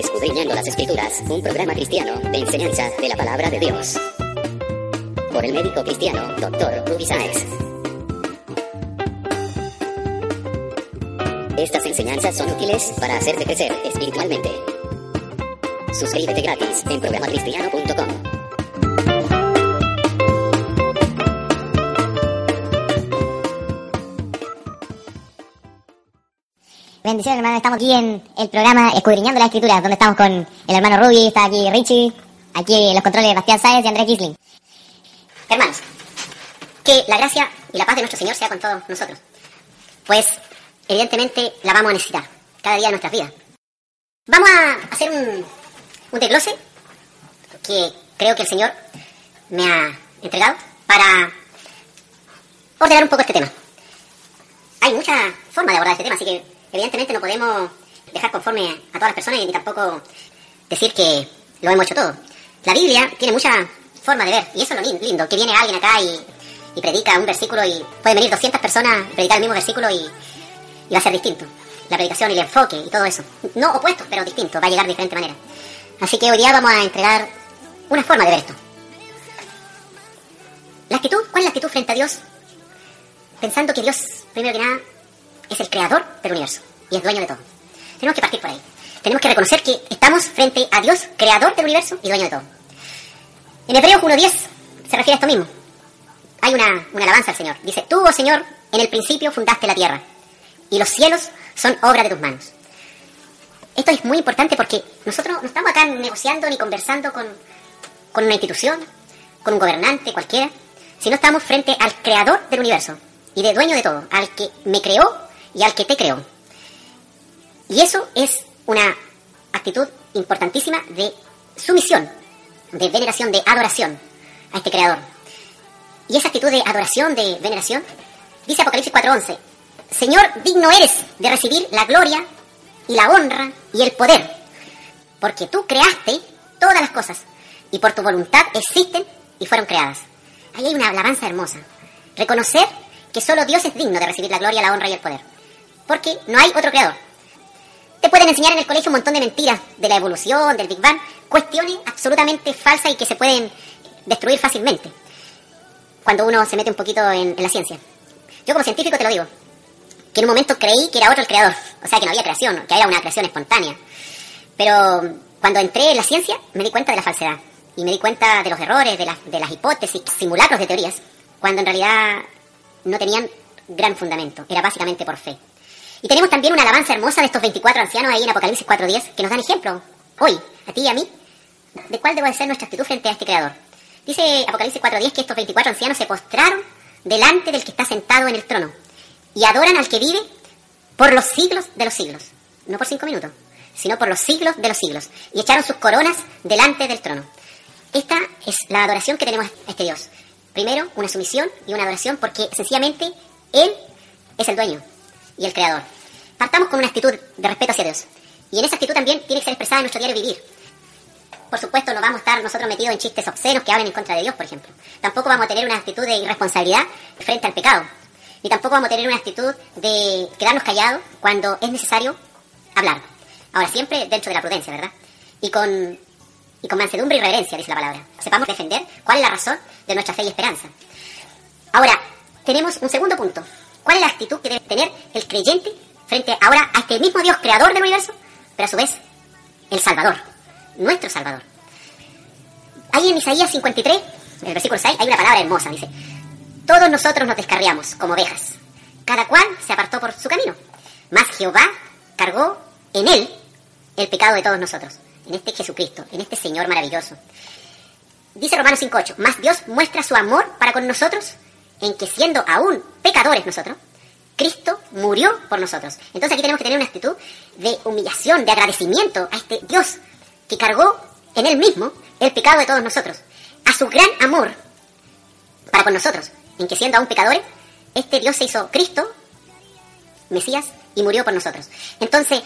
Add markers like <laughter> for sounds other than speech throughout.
Escudriñando las Escrituras, un programa cristiano de enseñanza de la palabra de Dios. Por el médico cristiano, Dr. Ruby Sáez. Estas enseñanzas son útiles para hacerte crecer espiritualmente. Suscríbete gratis en programacristiano.com. Bendiciones, hermano. Estamos aquí en el programa Escudriñando las Escrituras, donde estamos con el hermano Ruby, está aquí Richie, aquí en los controles Bastián Sáez y Andrés Kisling. Hermanos, que la gracia y la paz de nuestro Señor sea con todos nosotros. Pues, evidentemente, la vamos a necesitar cada día de nuestras vidas. Vamos a hacer un, un desglose que creo que el Señor me ha entregado para ordenar un poco este tema. Hay muchas formas de abordar este tema, así que evidentemente no podemos dejar conforme a todas las personas y ni tampoco decir que lo hemos hecho todo. La Biblia tiene muchas formas de ver, y eso es lo lindo, que viene alguien acá y, y predica un versículo y pueden venir 200 personas a predicar el mismo versículo y, y va a ser distinto. La predicación y el enfoque y todo eso. No opuesto, pero distinto, va a llegar de diferente manera. Así que hoy día vamos a entregar una forma de ver esto. La actitud, ¿cuál es la actitud frente a Dios? Pensando que Dios, primero que nada, es el creador del universo y es dueño de todo. Tenemos que partir por ahí. Tenemos que reconocer que estamos frente a Dios, creador del universo y dueño de todo. En Hebreos 1.10 se refiere a esto mismo. Hay una, una alabanza al Señor. Dice, tú, oh Señor, en el principio fundaste la tierra y los cielos son obra de tus manos. Esto es muy importante porque nosotros no estamos acá negociando ni conversando con, con una institución, con un gobernante cualquiera, sino estamos frente al creador del universo y de dueño de todo, al que me creó y al que te creó. Y eso es una actitud importantísima de sumisión, de veneración, de adoración a este creador. Y esa actitud de adoración, de veneración, dice Apocalipsis 4:11, Señor, digno eres de recibir la gloria y la honra y el poder, porque tú creaste todas las cosas y por tu voluntad existen y fueron creadas. Ahí hay una alabanza hermosa. Reconocer que solo Dios es digno de recibir la gloria, la honra y el poder porque no hay otro creador. Te pueden enseñar en el colegio un montón de mentiras de la evolución, del Big Bang, cuestiones absolutamente falsas y que se pueden destruir fácilmente cuando uno se mete un poquito en, en la ciencia. Yo como científico te lo digo, que en un momento creí que era otro el creador, o sea que no había creación, que era una creación espontánea. Pero cuando entré en la ciencia me di cuenta de la falsedad y me di cuenta de los errores, de, las de las hipótesis, simulacros de teorías, cuando en realidad no tenían gran fundamento, era básicamente por fe. Y tenemos también una alabanza hermosa de estos 24 ancianos ahí en Apocalipsis 4.10 que nos dan ejemplo, hoy, a ti y a mí, de cuál debe ser nuestra actitud frente a este Creador. Dice Apocalipsis 4.10 que estos 24 ancianos se postraron delante del que está sentado en el trono y adoran al que vive por los siglos de los siglos. No por cinco minutos, sino por los siglos de los siglos. Y echaron sus coronas delante del trono. Esta es la adoración que tenemos a este Dios. Primero, una sumisión y una adoración porque sencillamente Él es el dueño y el Creador. Partamos con una actitud de respeto hacia Dios. Y en esa actitud también tiene que ser expresada en nuestro diario vivir. Por supuesto, no vamos a estar nosotros metidos en chistes obscenos que hablen en contra de Dios, por ejemplo. Tampoco vamos a tener una actitud de irresponsabilidad frente al pecado. Ni tampoco vamos a tener una actitud de quedarnos callados cuando es necesario hablar. Ahora, siempre dentro de la prudencia, ¿verdad? Y con, y con mansedumbre y reverencia, dice la palabra. Sepamos defender cuál es la razón de nuestra fe y esperanza. Ahora, tenemos un segundo punto. ¿Cuál es la actitud que debe tener el creyente frente ahora a este mismo Dios creador del universo, pero a su vez el Salvador, nuestro Salvador? Ahí en Isaías 53, en el versículo 6, hay una palabra hermosa, dice, todos nosotros nos descarriamos como ovejas, cada cual se apartó por su camino, mas Jehová cargó en él el pecado de todos nosotros, en este Jesucristo, en este Señor maravilloso. Dice Romanos 5.8, mas Dios muestra su amor para con nosotros en que siendo aún pecadores nosotros, Cristo murió por nosotros. Entonces aquí tenemos que tener una actitud de humillación, de agradecimiento a este Dios que cargó en él mismo el pecado de todos nosotros, a su gran amor para con nosotros, en que siendo aún pecadores, este Dios se hizo Cristo, Mesías, y murió por nosotros. Entonces,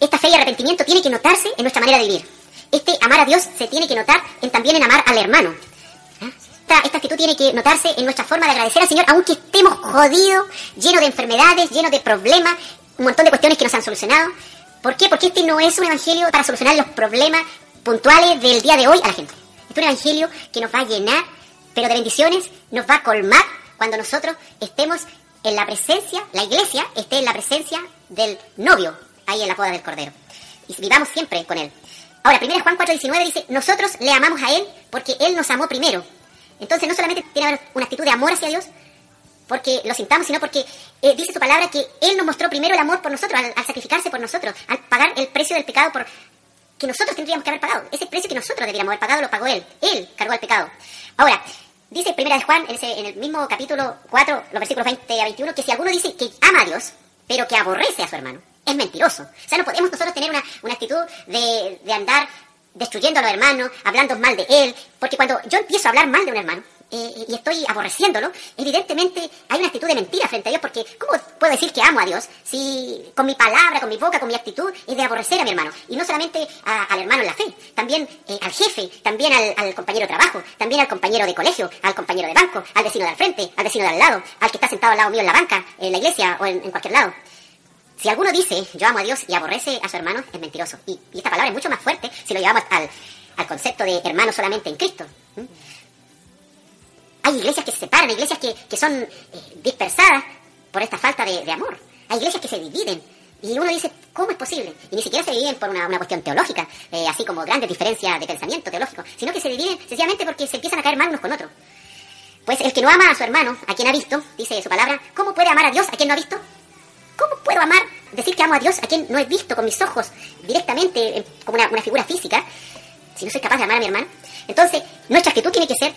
esta fe y arrepentimiento tiene que notarse en nuestra manera de vivir. Este amar a Dios se tiene que notar en, también en amar al hermano. Esta, esta, actitud tiene que notarse en nuestra forma de agradecer al Señor, aunque estemos jodidos, llenos de enfermedades, llenos de problemas, un montón de cuestiones que nos han solucionado. ¿Por qué? Porque este no es un evangelio para solucionar los problemas puntuales del día de hoy a la gente. Este es un evangelio que nos va a llenar, pero de bendiciones, nos va a colmar cuando nosotros estemos en la presencia, la iglesia esté en la presencia del novio, ahí en la boda del Cordero. Y vivamos siempre con él. Ahora, 1 Juan 4.19 dice, nosotros le amamos a él porque él nos amó primero. Entonces no solamente tiene que haber una actitud de amor hacia Dios, porque lo sintamos, sino porque eh, dice su palabra que Él nos mostró primero el amor por nosotros, al, sacrificarse por nosotros, al pagar el precio del pecado por que nosotros tendríamos que haber pagado. Ese precio que nosotros deberíamos haber pagado lo pagó Él. Él cargó el pecado. Ahora, dice Primera de Juan, en, en el mismo capítulo 4, los versículos 20 a 21, que si alguno dice que ama a Dios, pero que aborrece a su hermano, es mentiroso. O sea, no podemos nosotros tener una, una actitud de, de andar destruyendo a los hermanos, hablando mal de él, porque cuando yo empiezo a hablar mal de un hermano, eh, y estoy aborreciéndolo, evidentemente hay una actitud de mentira frente a Dios, porque ¿cómo puedo decir que amo a Dios si con mi palabra, con mi boca, con mi actitud es de aborrecer a mi hermano? Y no solamente al hermano en la fe, también eh, al jefe, también al, compañero de trabajo, también al compañero de colegio, al compañero de banco, al vecino de al frente, al vecino de al lado, al que está sentado al lado mío en la banca, en la iglesia o en, cualquier lado. Si alguno dice yo amo a Dios y aborrece a su hermano, es mentiroso. Y, esta palabra es mucho más fuerte si lo llevamos al, concepto de hermano solamente en Cristo. Hay iglesias que se separan, iglesias que, que son eh, dispersadas por esta falta de, amor. Hay iglesias que se dividen. Y uno dice, ¿cómo es posible? Y ni siquiera se dividen por una, cuestión teológica, eh, así como grandes diferencias de pensamiento teológico, sino que se dividen sencillamente porque se empiezan a caer mal unos con otros. Pues el que no ama a su hermano, a quien ha visto, dice su palabra, ¿cómo puede amar a Dios a quien no ha visto? ¿Cómo puedo amar, decir que amo a Dios a quien no he visto con mis ojos directamente, eh, como una, una figura física, si no soy capaz de amar a mi hermano? Entonces, nuestra actitud tiene que ser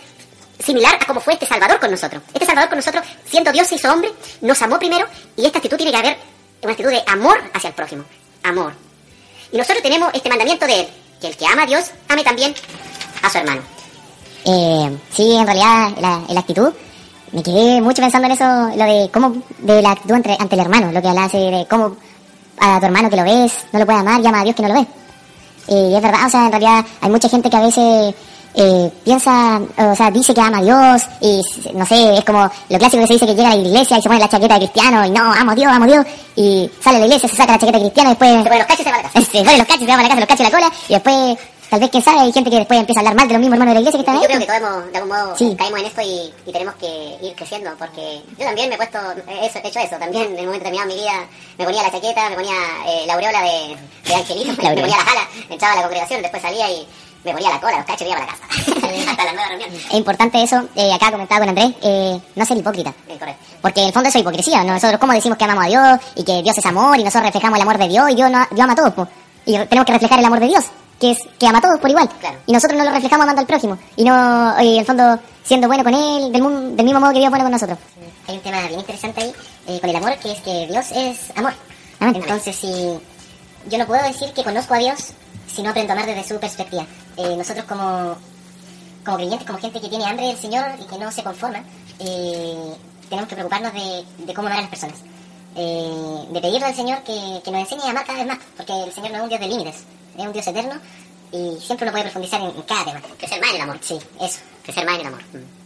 similar a como fue este Salvador con nosotros. Este Salvador con nosotros, siendo Dios, se hizo hombre, nos amó primero y esta actitud tiene que haber una actitud de amor hacia el prójimo. Amor. Y nosotros tenemos este mandamiento de que el que ama a Dios, ame también a su hermano. Eh, sí, en realidad, la, la, actitud, me quedé mucho pensando en eso, lo de cómo, de la actitud ante, ante el hermano, lo que hace de cómo a tu hermano que lo ves, no lo puede amar, llama a Dios que no lo ve. Y es verdad, o sea, en realidad hay mucha gente que a veces eh, piensa, o sea, dice que ama a Dios y no sé, es como lo clásico que se dice que llega a la iglesia y se pone la chaqueta de cristiano y no, amo a Dios, amo a Dios y sale a la iglesia, se saca la chaqueta de cristiano y después se pone los cachos y se va a la casa. <laughs> Se pone los cachos, se va a la casa, los cachos y la cola y después tal vez quién sabe, hay gente que después empieza a hablar mal de los mismos hermanos de la iglesia que están ahí. Yo creo que todos hemos, de algún modo sí. caemos en esto y, y, tenemos que ir creciendo porque yo también me he puesto, eso, he hecho eso, también en un momento determinado de mi vida me ponía la chaqueta, me ponía eh, la aureola de, de Angelito, <laughs> me ponía la jala, entraba a la congregación, después salía y me ponía la cola, los cachos y iba para la casa. <laughs> Hasta la nueva reunión. Es importante eso, eh, acá comentaba con Andrés, eh, no ser hipócrita. Porque en el fondo eso es hipocresía. Nosotros, ¿cómo decimos que amamos a Dios y que Dios es amor y nosotros reflejamos el amor de Dios y Dios, no, Dios ama a todos? Y tenemos que reflejar el amor de Dios, que es que ama a todos por igual. Y nosotros no lo reflejamos amando al prójimo. Y no, en el fondo, siendo bueno con él, del, del mismo modo que Dios es bueno con nosotros. Hay un tema bien interesante ahí eh, con el amor, que es que Dios es amor. Entonces, si yo no puedo decir que conozco a Dios si no aprendo a amar desde su perspectiva. Eh, nosotros como, como creyentes, como gente que tiene hambre del Señor y que no se conforma, eh, tenemos que preocuparnos de, de, cómo amar a las personas. Eh, de pedirle al Señor que, que, nos enseñe a amar cada vez más, porque el Señor no es un Dios de límites, es un Dios eterno y siempre uno puede profundizar en, cada tema. Crecer más en el amor. Sí, eso, crecer más en el amor. Mm.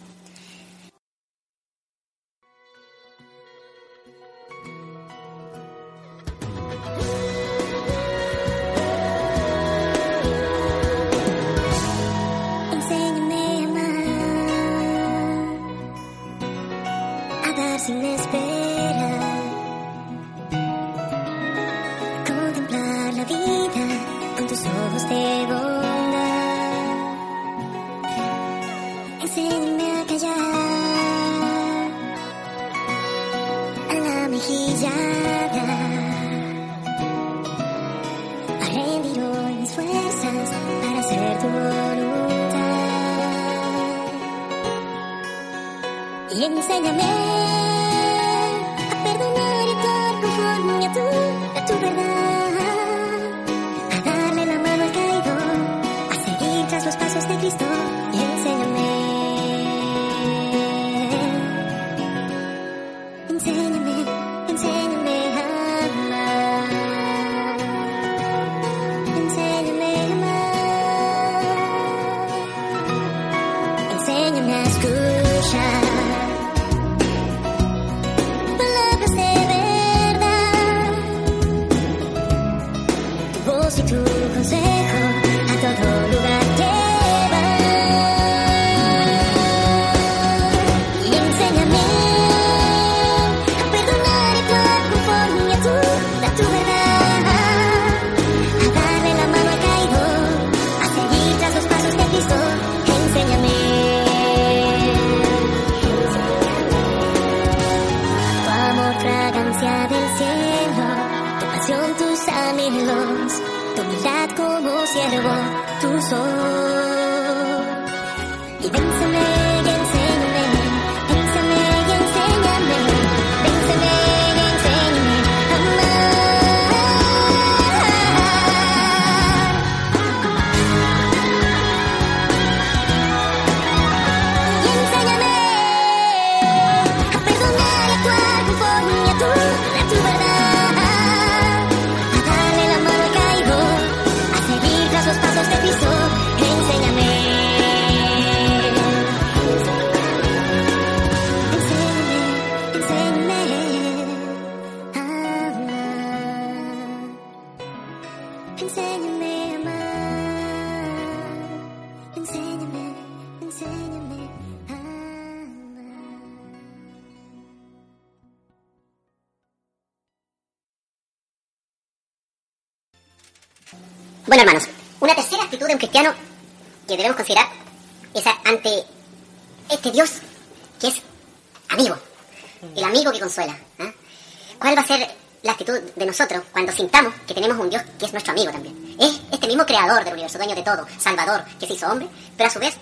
Dueño de todo, salvador, que se hizo hombre, pero a su vez,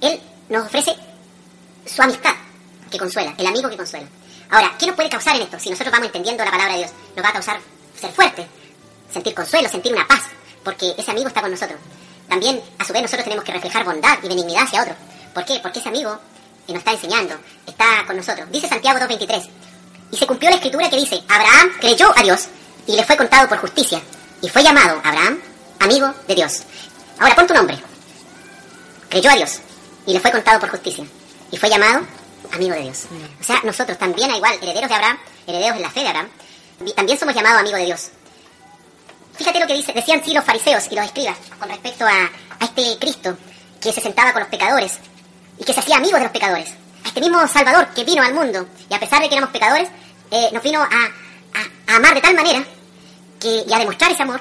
Él nos ofrece su amistad que consuela, el amigo que consuela. Ahora, ¿qué nos puede causar en esto? Si nosotros vamos entendiendo la palabra de Dios, nos va a causar ser fuerte, sentir consuelo, sentir una paz, porque ese amigo está con nosotros. También, a su vez, nosotros tenemos que reflejar bondad y benignidad hacia otro. ¿Por qué? Porque ese amigo nos está enseñando, está con nosotros. Dice Santiago 2.23, y se cumplió la escritura que dice, Abraham creyó a Dios y le fue contado por justicia, y fue llamado Abraham amigo de Dios. Ahora pon tu nombre. Creyó a Dios y le fue contado por justicia, y fue llamado amigo de Dios. O sea, nosotros también, igual, herederos de Abraham, herederos de la fe de Abraham, también somos llamados amigos de Dios. Fíjate lo que dice, decían sí los fariseos y los escribas con respecto a, a este Cristo que se sentaba con los pecadores y que se hacía amigo de los pecadores. A este mismo Salvador que vino al mundo y a pesar de que éramos pecadores, eh, nos vino a, a- a amar de tal manera que, y a demostrar ese amor,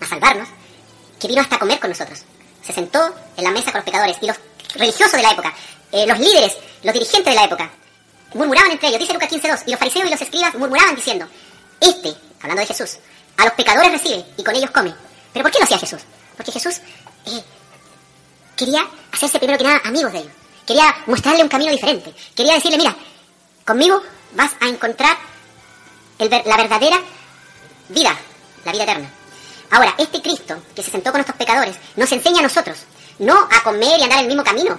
a salvarnos, que vino hasta comer con nosotros. Se sentó en la mesa con los pecadores y los religiosos de la época, eh, los líderes, los dirigentes de la época, murmuraban entre ellos, dice Lucas 15.2, y los fariseos y los escribas murmuraban diciendo, este, hablando de Jesús, a los pecadores recibe y con ellos come. ¿Pero por qué lo hacía Jesús? Porque Jesús eh, quería hacerse primero que nada amigos de ellos. Quería mostrarle un camino diferente. Quería decirle, mira, conmigo vas a encontrar la verdadera vida, la vida eterna. Ahora, este Cristo que se sentó con estos pecadores nos enseña a nosotros no a comer y andar el mismo camino,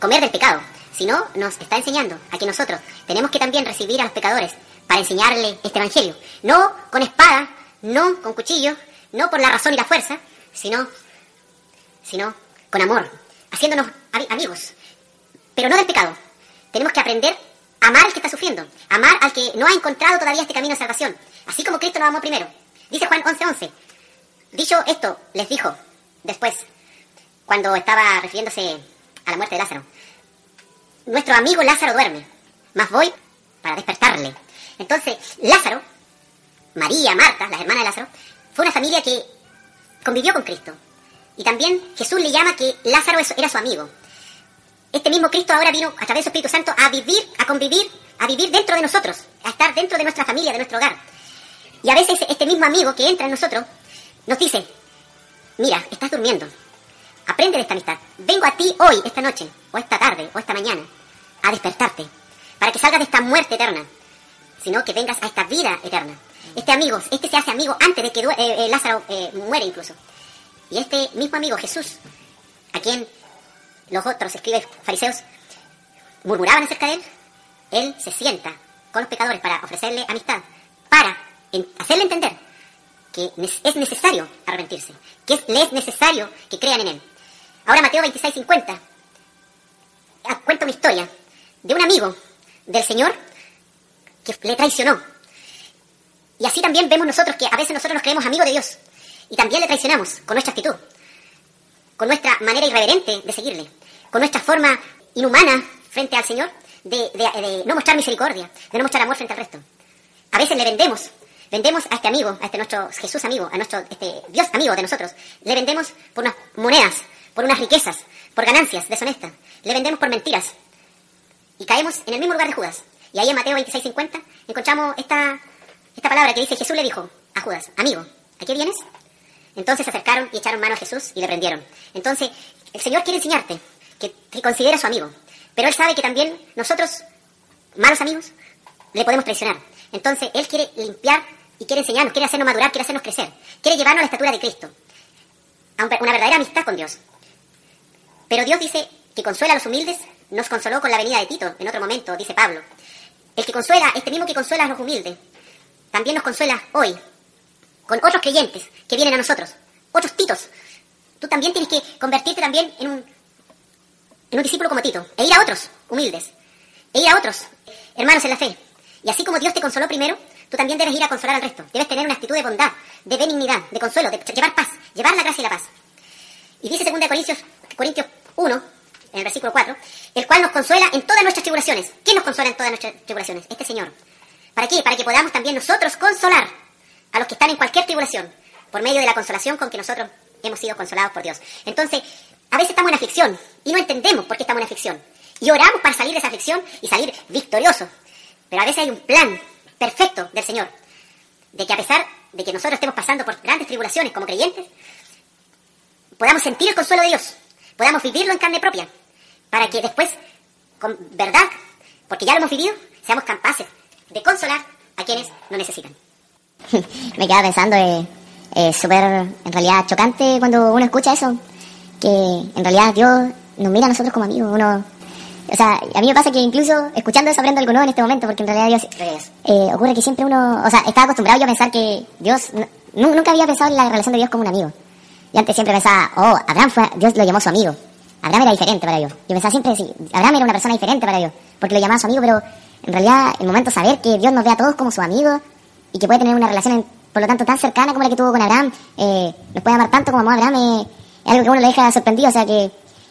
comer del pecado, sino nos está enseñando a que nosotros tenemos que también recibir a los pecadores para enseñarle este evangelio. No con espada, no con cuchillo, no por la razón y la fuerza, sino, sino con amor, haciéndonos ami- amigos, pero no del pecado. Tenemos que aprender a amar al que está sufriendo, amar al que no ha encontrado todavía este camino de salvación, así como Cristo nos amó primero. Dice Juan 11:11. Dicho esto, les dijo después, cuando estaba refiriéndose a la muerte de Lázaro, nuestro amigo Lázaro duerme, mas voy para despertarle. Entonces, Lázaro, María, Marta, las hermanas de Lázaro, fue una familia que convivió con Cristo. Y también Jesús le llama que Lázaro era su amigo. Este mismo Cristo ahora vino a través de su Espíritu Santo a vivir, a convivir, a vivir dentro de nosotros, a estar dentro de nuestra familia, de nuestro hogar. Y a veces este mismo amigo que entra en nosotros nos dice, mira, estás durmiendo, aprende de esta amistad. Vengo a ti hoy, esta noche, o esta tarde, o esta mañana, a despertarte, para que salgas de esta muerte eterna, sino que vengas a esta vida eterna. Este amigo, este se hace amigo antes de que eh, eh, Lázaro eh, muere incluso. Y este mismo amigo, Jesús, a quien los otros escribes fariseos murmuraban acerca de él, él se sienta con los pecadores para ofrecerle amistad, para hacerle entender que es necesario arrepentirse, que es, le es necesario que crean en él. Ahora Mateo 26, 50 ah, cuenta una historia de un amigo del Señor que le traicionó. Y así también vemos nosotros que a veces nosotros nos creemos amigos de Dios y también le traicionamos con nuestra actitud, con nuestra manera irreverente de seguirle, con nuestra forma inhumana frente al Señor de, de- de no mostrar misericordia, de no mostrar amor frente al resto. A veces le vendemos, vendemos a este amigo, a este nuestro Jesús amigo, a nuestro este Dios amigo de nosotros, le vendemos por unas monedas, por unas riquezas, por ganancias deshonestas, le vendemos por mentiras. Y caemos en el mismo lugar de Judas. Y ahí en Mateo 26:50 encontramos esta, esta palabra que dice, Jesús le dijo a Judas, amigo, ¿a qué vienes? Entonces se acercaron y echaron mano a Jesús y le prendieron. Entonces, el Señor quiere enseñarte que te considera su amigo. Pero Él sabe que también nosotros, malos amigos, le podemos traicionar. Entonces, Él quiere limpiar y quiere enseñarnos, quiere hacernos madurar, quiere hacernos crecer. Quiere llevarnos a la estatura de Cristo. A un- una verdadera amistad con Dios. Pero Dios dice que consuela a los humildes, nos consoló con la venida de Tito, en otro momento, dice Pablo. El que consuela, este mismo que consuela a los humildes, también nos consuela hoy, con otros creyentes que vienen a nosotros, otros Titos. Tú también tienes que convertirte también en un, en un discípulo como Tito, e ir a otros humildes, e ir a otros hermanos en la fe. Y así como Dios te consoló primero, tú también debes ir a consolar al resto. Debes tener una actitud de bondad, de benignidad, de consuelo, de llevar paz, llevar la gracia y la paz. Y dice 2 Corintios, Corintios 1, en el versículo 4, el cual nos consuela en todas nuestras tribulaciones. ¿Quién nos consuela en todas nuestras tribulaciones? Este Señor. ¿Para qué? Para que podamos también nosotros consolar a los que están en cualquier tribulación, por medio de la consolación con que nosotros hemos sido consolados por Dios. Entonces, a veces estamos en aflicción y no entendemos por qué estamos en aflicción. Y oramos para salir de esa aflicción y salir victoriosos. Pero a veces hay un plan perfecto del Señor, de que a pesar de que nosotros estemos pasando por grandes tribulaciones como creyentes, podamos sentir el consuelo de Dios, podamos vivirlo en carne propia, para que después, con verdad, porque ya lo hemos vivido, seamos capaces de consolar a quienes lo necesitan. <laughs> me quedaba pensando, eh, es súper, en realidad, chocante cuando uno escucha eso, que en realidad Dios nos mira a nosotros como amigos, uno, o sea, a mí me pasa que incluso escuchando eso aprendo algo nuevo en este momento, porque en realidad Dios, eh, ocurre que siempre uno, o sea, estaba acostumbrado yo a pensar que Dios, nu- nunca había pensado en la relación de Dios como un amigo. Y antes siempre pensaba, oh, Abraham fue, Dios lo llamó su amigo. Abraham era diferente para Dios. Yo pensaba siempre, sí, Abraham era una persona diferente para Dios, porque lo llamaba su amigo, pero en realidad el momento de saber que Dios nos ve a todos como su amigo y que puede tener una relación, por lo tanto, tan cercana como la que tuvo con Abraham, eh, nos puede amar tanto como amó a Abraham, eh, es algo que uno le deja sorprendido, o sea, que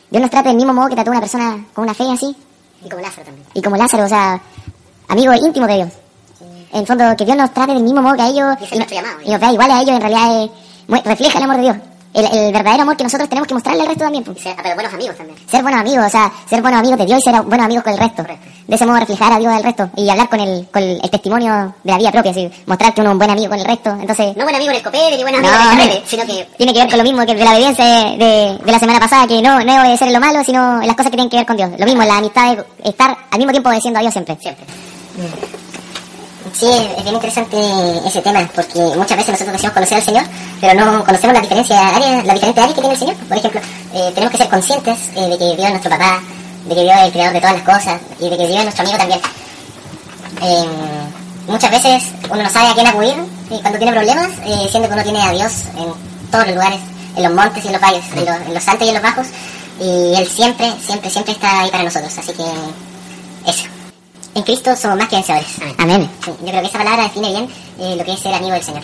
Dios nos trate del mismo modo que trató a una persona con una fe así, Y como Lázaro también. y como Lázaro, o sea, amigo íntimo de Dios. En el fondo, que Dios nos trate del mismo modo que a ellos Y llamado, y nos vea igual a ellos, en realidad eh, refleja el amor de Dios. El, el verdadero amor que nosotros tenemos que mostrarle al resto también. pues. Ser- pero buenos amigos también. Ser buenos amigos, o sea, ser buenos amigos de Dios y ser buenos amigos con el resto. Correcto. De ese modo reflejar a Dios al resto y hablar con el, con el, el testimonio de la vida propia, así, mostrar que uno es un buen amigo con el resto. Entonces, No buen amigo en el copete ni buen amigo No, en el carrete, sino que tiene que ver con lo mismo que de la obediencia de, de, de la semana pasada, que no, no es obedecer en lo malo, sino en las cosas que tienen que ver con Dios. Lo mismo, en la amistad de estar al mismo tiempo obedeciendo a Dios siempre. siempre. Sí, es bien interesante ese tema, porque muchas veces nosotros decimos conocer al Señor, pero no conocemos la diferencia área, la diferente área que tiene el Señor. Por ejemplo, eh, tenemos que ser conscientes eh, de que Dios es nuestro papá, de que Dios es el creador de todas las cosas y de que Dios es nuestro amigo también. Eh, muchas veces uno no sabe a quién acudir cuando tiene problemas, eh, siendo que uno tiene a Dios en todos los lugares, en los montes y en los valles, en los, en los altos y en los bajos, y Él siempre, siempre, siempre está ahí para nosotros. Así que eso. En Cristo somos más que vencedores. Amén. Sí, yo creo que esa palabra define bien eh, lo que es ser amigo del Señor.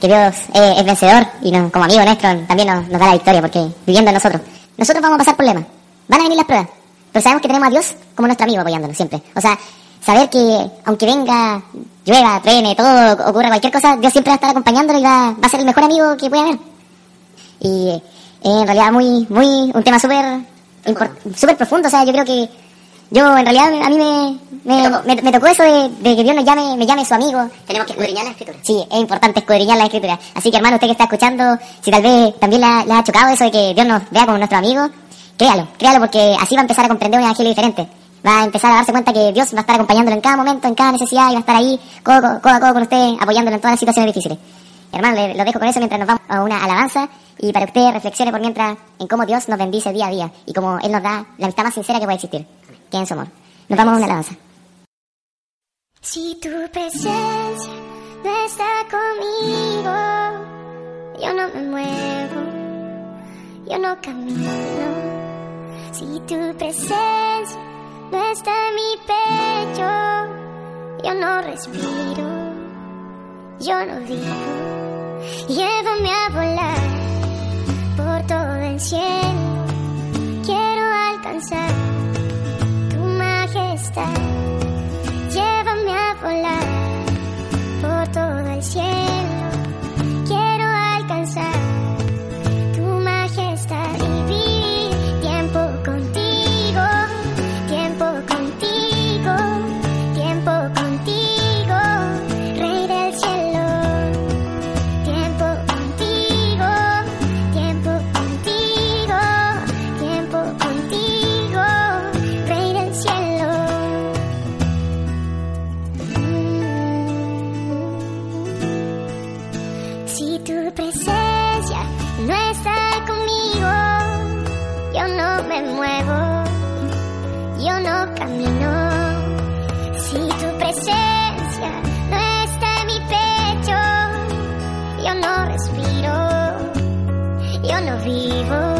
Que Dios eh, es vencedor y no- como amigo nuestro también nos, nos da la victoria, porque viviendo en nosotros. Nosotros vamos a pasar problemas, van a venir las pruebas, pero sabemos que tenemos a Dios como nuestro amigo apoyándonos siempre. O sea, saber que aunque venga, llueva, truene, todo, ocurra cualquier cosa, Dios siempre va a estar acompañándolo y va, va a ser el mejor amigo que pueda haber. Y eh, en realidad muy, muy, un tema súper, súper profundo, o sea, yo creo que yo en realidad a mí me, me, me- me tocó eso de, de que Dios nos llame, me llame su amigo, Tenemos que escudriñar la Escritura. Sí, es importante escudriñar la escritura. Así que hermano, usted que está escuchando, si tal vez también le ha, le ha chocado eso de que Dios nos vea como nuestro amigo, créalo, créalo porque así va a empezar a comprender un evangelio diferente. Va a empezar a darse cuenta que Dios va a estar acompañándolo en cada momento, en cada necesidad y va a estar ahí codo, codo, codo a codo con usted, apoyándolo en todas las situaciones difíciles. Hermano, le, lo dejo con eso mientras nos vamos a una alabanza y para que usted reflexione por mientras en cómo Dios nos bendice día a día y cómo Él nos da la amistad más sincera que puede existir, su amor. Nos vamos a una alabanza. Si tu presencia no está conmigo, yo no me muevo, yo no camino. Si tu presencia no está en mi pecho, yo no respiro, yo no vivo. Llévame a volar por todo el cielo, quiero alcanzar Llévame a volar por todo el cielo. No camino. Si tu presencia no está en mi pecho, yo no respiro, yo no vivo.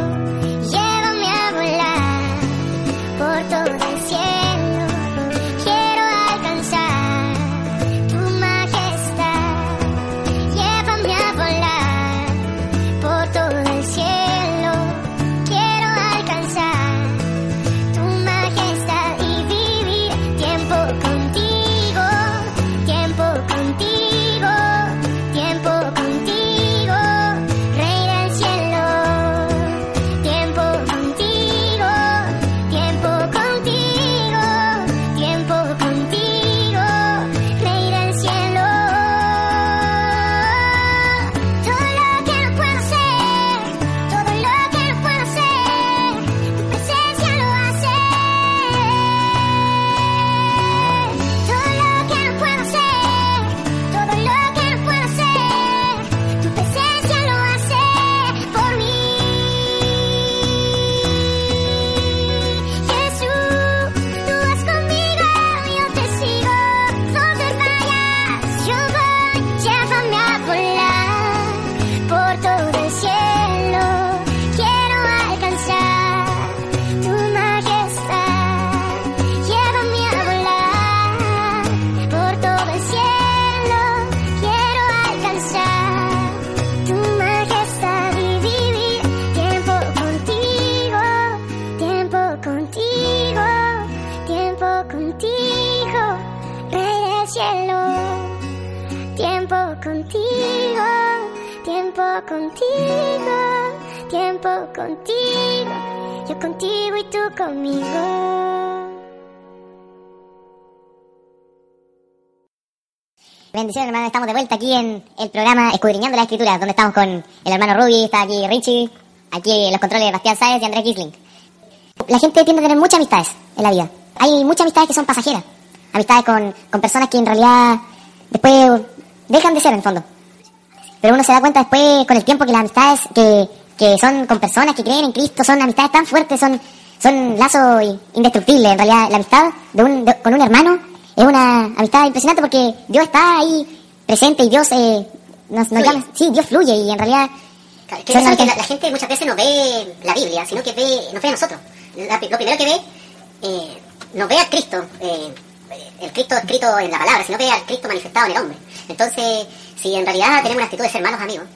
Cielo. Tiempo contigo, tiempo contigo, tiempo contigo, yo contigo y tú conmigo. Bendiciones, hermano. Estamos de vuelta aquí en el programa Escudriñando la Escritura, donde estamos con el hermano Ruby, está aquí Richie, aquí en los controles Bastián Sáez y Andrés Kisling. La gente tiende a tener muchas amistades en la vida. Hay muchas amistades que son pasajeras. Amistades con, con personas que en realidad después dejan de ser en el fondo. Pero uno se da cuenta después con el tiempo que las amistades que, que son con personas que creen en Cristo son amistades tan fuertes, son, son lazos indestructibles. En realidad la amistad de un, de- con un hermano es una amistad impresionante porque Dios está ahí presente y Dios eh, nos, llama. Sí, Dios fluye y en realidad Claro, que la, gente muchas veces no ve la Biblia, sino que ve, nos ve a nosotros. La- lo primero que ve, eh, nos ve a Cristo, eh, el Cristo escrito en la palabra, sino ve al Cristo manifestado en el hombre. Entonces, si en realidad tenemos una actitud de ser malos amigos,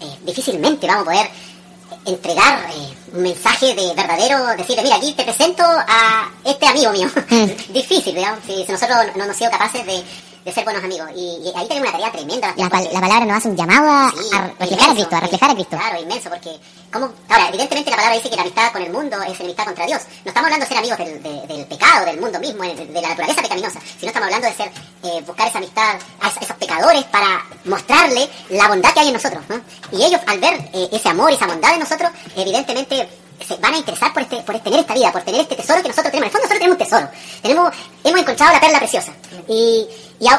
eh, difícilmente vamos a poder entregar eh, un mensaje de verdadero, decirle, mira, aquí te presento a este amigo mío. <laughs> Difícil, digamos, si, si nosotros no hemos sido capaces de, de ser buenos amigos. Y, y ahí tenemos una tarea tremenda. la, pal- la palabra nos hace un llamado a, Sí, a reflejar inmenso, a Cristo, a reflejar a Cristo. Claro, inmenso, porque ¿cómo? ahora, evidentemente la palabra dice que la amistad con el mundo es enemistad contra Dios. No estamos hablando de ser amigos del, de- del pecado, del mundo mismo, de, de la naturaleza pecaminosa, sino estamos hablando de ser, eh, buscar esa amistad a es- esos pecadores para mostrarle la bondad que hay en nosotros. ¿no? Y ellos, al ver eh, ese amor esa bondad en nosotros, evidentemente se van a interesar por este, por tener esta vida, por tener este tesoro que nosotros tenemos. En el fondo nosotros tenemos un tesoro. Tenemos, hemos encontrado la perla preciosa. Y,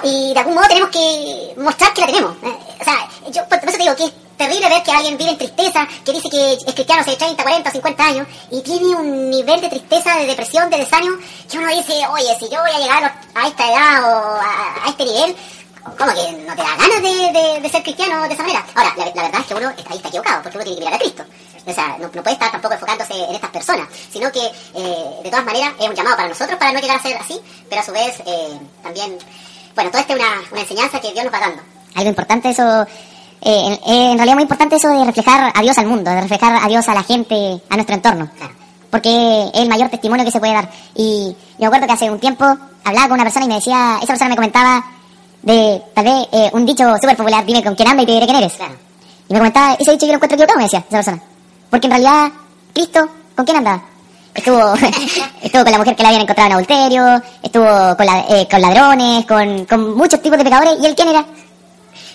y, de algún modo tenemos que mostrar que la tenemos. Eh, O sea, yo por eso te digo que es terrible ver que alguien vive en tristeza, que dice que es cristiano hace 30, 40, 50 años, y tiene un nivel de tristeza, de depresión, de desánimo, que uno dice, oye, si yo voy a llegar a esta edad o a, este nivel, ¿cómo que no te da ganas de, ser cristiano de esa manera? Ahora, la, verdad es que uno está, ahí está equivocado, porque uno tiene que mirar a Cristo. O sea, no, no puede estar tampoco enfocándose en estas personas, sino que, eh, de todas maneras, es un llamado para nosotros para no llegar a ser así, pero a su vez, eh, también, bueno, todo esto es una, una enseñanza que Dios nos va dando. Algo importante eso, eh, en, eh, en realidad muy importante eso de reflejar a Dios al mundo, de reflejar a Dios a la gente, a nuestro entorno. Claro. Porque es el mayor testimonio que se puede dar. Y yo me acuerdo que hace un tiempo hablaba con una persona y me decía, esa persona me comentaba de tal vez eh, un dicho súper popular, dime con quién anda y te diré quién eres. Claro. Y me comentaba, ese dicho yo lo encuentro equivocado, me decía esa persona. Porque en realidad, Cristo, ¿con quién andaba? Estuvo, <laughs> estuvo con la mujer que la habían encontrado en adulterio, estuvo con, la- eh, con ladrones, con, con muchos tipos de pecadores, ¿y él quién era?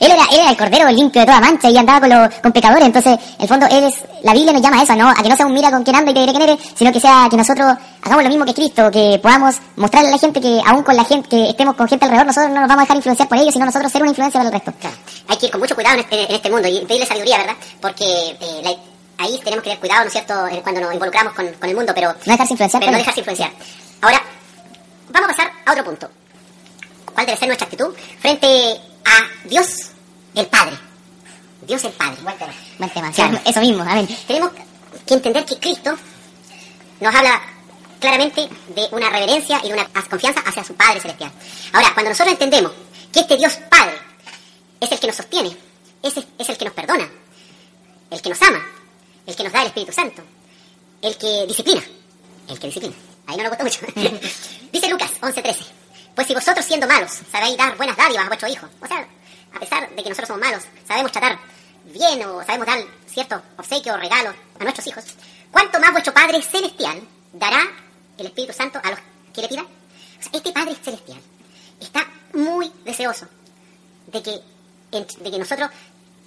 Él era, era el cordero limpio de toda mancha y andaba con, los con pecadores. Entonces, en el fondo, él es, la Biblia nos llama a eso, ¿no? A que no sea un mira con quién anda y te diré quién eres, sino que sea que nosotros hagamos lo mismo que Cristo, que podamos mostrarle a la gente que aún con la gente, que estemos con gente alrededor, nosotros no nos vamos a dejar influenciar por ellos, sino nosotros ser una influencia para el resto. Hay que ir con mucho cuidado en este, en este mundo y pedirle sabiduría, ¿verdad? Porque eh, la- ahí tenemos que tener cuidado, ¿no es cierto?, cuando nos involucramos con, con el mundo, pero, No dejarse influenciar pero no dejarse influenciar. Ahora, vamos a pasar a otro punto. ¿Cuál debe ser nuestra actitud frente a Dios el Padre? Dios el Padre. Buen tema. Claro. Sí, Eso mismo, amén. Tenemos que entender que Cristo nos habla claramente de una reverencia y de una confianza hacia su Padre Celestial. Ahora, cuando nosotros entendemos que este Dios Padre es el que nos sostiene, es el, es el que nos perdona, el que nos ama, el que nos da el Espíritu Santo, el que disciplina, el que disciplina. Ahí no nos gustó mucho. <laughs> Dice Lucas 11:13, pues si vosotros siendo malos sabéis dar buenas dádivas a vuestro hijo, o sea, a pesar de que nosotros somos malos, sabemos tratar bien o sabemos dar cierto obsequio o regalo a nuestros hijos, ¿cuánto más vuestro Padre Celestial dará el Espíritu Santo a los que le pidan? O sea, este Padre Celestial está muy deseoso de que, de que nosotros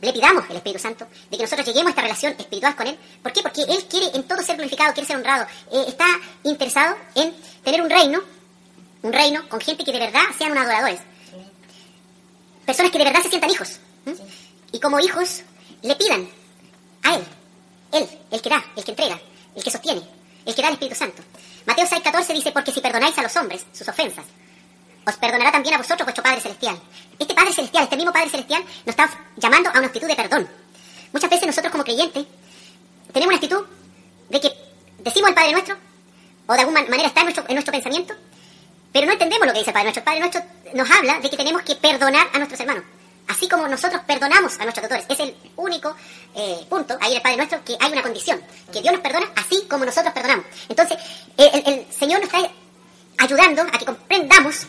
le pidamos el Espíritu Santo, de que nosotros lleguemos a esta relación espiritual con Él. ¿Por qué? Porque Él quiere en todo ser glorificado, quiere ser honrado, eh, está interesado en tener un reino, un reino con gente que de verdad sean unos adoradores. Personas que de verdad se sientan hijos. Y como hijos le pidan a Él, Él, el que da, el que entrega, el que sostiene, el que da el Espíritu Santo. Mateo 6:14 dice, porque si perdonáis a los hombres sus ofensas, os perdonará también a vosotros vuestro Padre Celestial. Este Padre Celestial, este mismo Padre Celestial, nos está llamando a una actitud de perdón. Muchas veces nosotros como creyentes tenemos una actitud de que decimos el Padre Nuestro, o de alguna manera está en nuestro, en nuestro pensamiento, pero no entendemos lo que dice el Padre Nuestro. El Padre Nuestro nos habla de que tenemos que perdonar a nuestros hermanos. Así como nosotros perdonamos a nuestros tutores. Es el único eh, punto, ahí en el Padre Nuestro, que hay una condición. Que Dios nos perdona así como nosotros perdonamos. Entonces, el- el Señor nos está ayudando a que comprendamos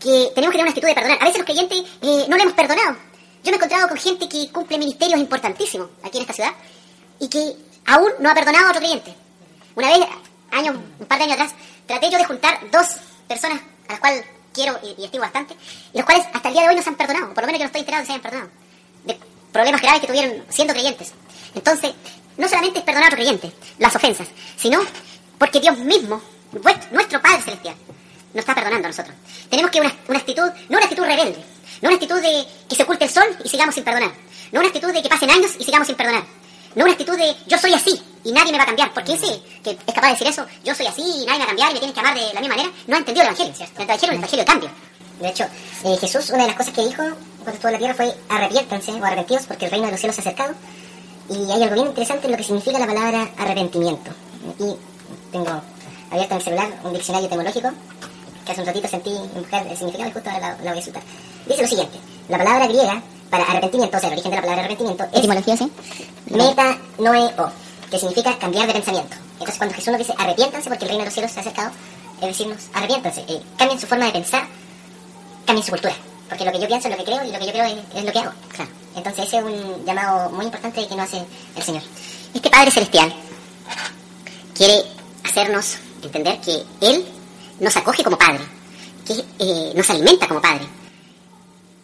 que tenemos que tener una actitud de perdonar. A veces los creyentes eh, no le hemos perdonado. Yo me he encontrado con gente que cumple ministerios importantísimos aquí en esta ciudad y que aún no ha perdonado a otro creyente. Una vez, años, un par de años atrás, traté yo de juntar dos personas a las cuales quiero y, y estimo bastante, y los cuales hasta el día de hoy no se han perdonado, por lo menos yo no estoy enterado de que se hayan perdonado, de problemas graves que tuvieron siendo creyentes. Entonces, no solamente es perdonar a otro creyente, las ofensas, sino porque Dios mismo, nuestro Padre Celestial, nos está perdonando a nosotros. Tenemos que una, una actitud, no una actitud rebelde, no una actitud de que se oculte el sol y sigamos sin perdonar, no una actitud de que pasen años y sigamos sin perdonar, no una actitud de yo soy así y nadie me va a cambiar, porque ese que es capaz de decir eso, yo soy así y nadie me va a cambiar y me tienen que amar de la misma manera, no ha entendido el Evangelio. El Evangelio es el Evangelio de cambio. De hecho, eh, Jesús, una de las cosas que dijo cuando estuvo en la tierra fue arrepiéntanse o arrepentidos porque el reino de los cielos se ha acercado. Y hay algo bien interesante en lo que significa la palabra arrepentimiento. Aquí tengo abierto en el celular un diccionario etimológico que hace un ratito sentí buscar el significado y justo ahora la, la voy a citar. Dice lo siguiente, la palabra griega para arrepentimiento, o sea, el origen de la palabra arrepentimiento es Etimología, sí. metanoeo, que significa cambiar de pensamiento. Entonces cuando Jesús nos dice arrepiéntanse porque el reino de los cielos se ha acercado, es decirnos arrepiéntanse, eh, cambien su forma de pensar, cambien su cultura. Porque lo que yo pienso es lo que creo y lo que yo creo es, es lo que hago. Claro. Entonces ese es un llamado muy importante que nos hace el Señor. Este Padre Celestial quiere hacernos entender que Él nos acoge como Padre, eh, nos alimenta como Padre.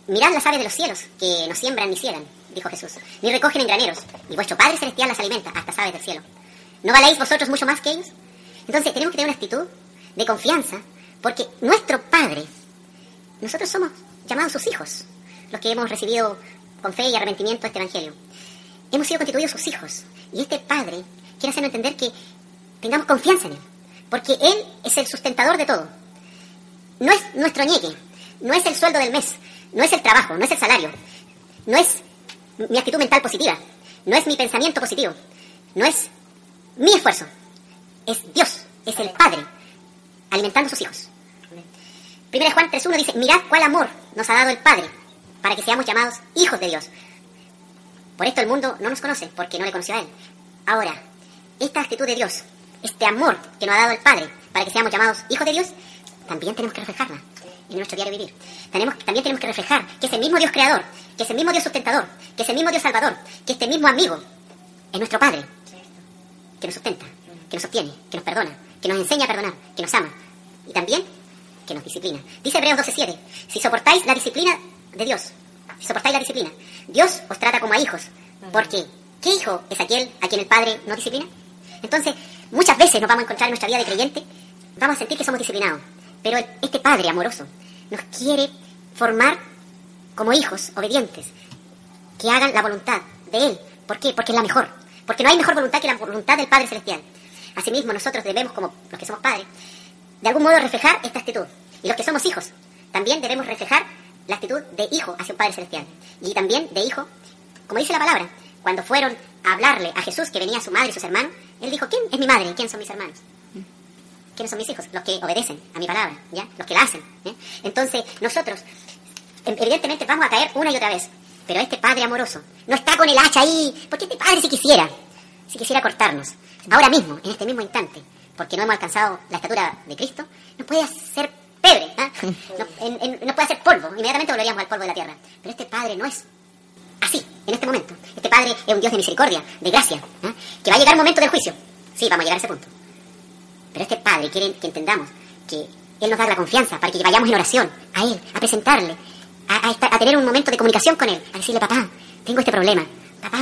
Mirad las aves de los cielos, que no siembran ni ciegan, dijo Jesús, ni recogen en graneros, y vuestro Padre Celestial las alimenta, hasta aves del cielo. ¿No valéis vosotros mucho más que ellos? Entonces tenemos que tener una actitud de confianza, porque nuestro Padre, nosotros somos llamados sus hijos, los que hemos recibido con fe y arrepentimiento este Evangelio. Hemos sido constituidos sus hijos, y este Padre quiere hacernos entender que tengamos confianza en Él, porque Él es el sustentador de todo. No es nuestro ñeque, no es el sueldo del mes, no es el trabajo, no es el salario, no es mi actitud mental positiva, no es mi pensamiento positivo, no es mi esfuerzo, es Dios, es el Padre alimentando a sus hijos. Primera de Juan 3.1 dice, mirad cuál amor nos ha dado el Padre para que seamos llamados hijos de Dios. Por esto el mundo no nos conoce, porque no le conoció a Él. Ahora, esta actitud de Dios, este amor que nos ha dado el Padre para que seamos llamados hijos de Dios, también tenemos que reflejarla en nuestro diario vivir. Tenemos, también tenemos que reflejar que ese mismo Dios creador, que ese mismo Dios sustentador, que ese mismo Dios salvador, que este mismo amigo es nuestro Padre, que nos sustenta, que nos sostiene, que nos perdona, que nos enseña a perdonar, que nos ama y también que nos disciplina. Dice Hebreos 12:7, si soportáis la disciplina de Dios, si soportáis la disciplina, Dios os trata como a hijos, porque ¿qué hijo es aquel a quien el Padre no disciplina? Entonces, muchas veces nos vamos a encontrar en nuestra vida de creyente, vamos a sentir que somos disciplinados, pero este Padre amoroso nos quiere formar como hijos obedientes, que hagan la voluntad de Él. ¿Por qué? Porque es la mejor. Porque no hay mejor voluntad que la voluntad del Padre Celestial. Asimismo, nosotros debemos, como los que somos padres, de algún modo reflejar esta actitud. Y los que somos hijos, también debemos reflejar la actitud de hijo hacia un Padre Celestial. Y también de hijo, como dice la palabra, cuando fueron a hablarle a Jesús que venía su madre y sus hermanos, él dijo, ¿quién es mi madre y quién son mis hermanos? ¿Quiénes son mis hijos? Los que obedecen a mi palabra, ¿ya? Los que la hacen. ¿ya? Entonces, nosotros, em- evidentemente, vamos a caer una y otra vez. Pero este Padre amoroso no está con el hacha ahí, porque este Padre si quisiera, si quisiera cortarnos, ahora mismo, en este mismo instante, porque no hemos alcanzado la estatura de Cristo, nos puede hacer pebre, ¿ah? <laughs> no, en- en- nos puede hacer polvo, inmediatamente volveríamos al polvo de la tierra. Pero este Padre no es en este momento. Este Padre es un Dios de misericordia, de gracia, ¿ah? que va a llegar el momento del juicio. Sí, vamos a llegar a ese punto. Pero este Padre quiere que entendamos que Él nos da la confianza para que vayamos en oración a Él, a presentarle, a, a estar- a tener un momento de comunicación con Él, a decirle, papá, tengo este problema, papá,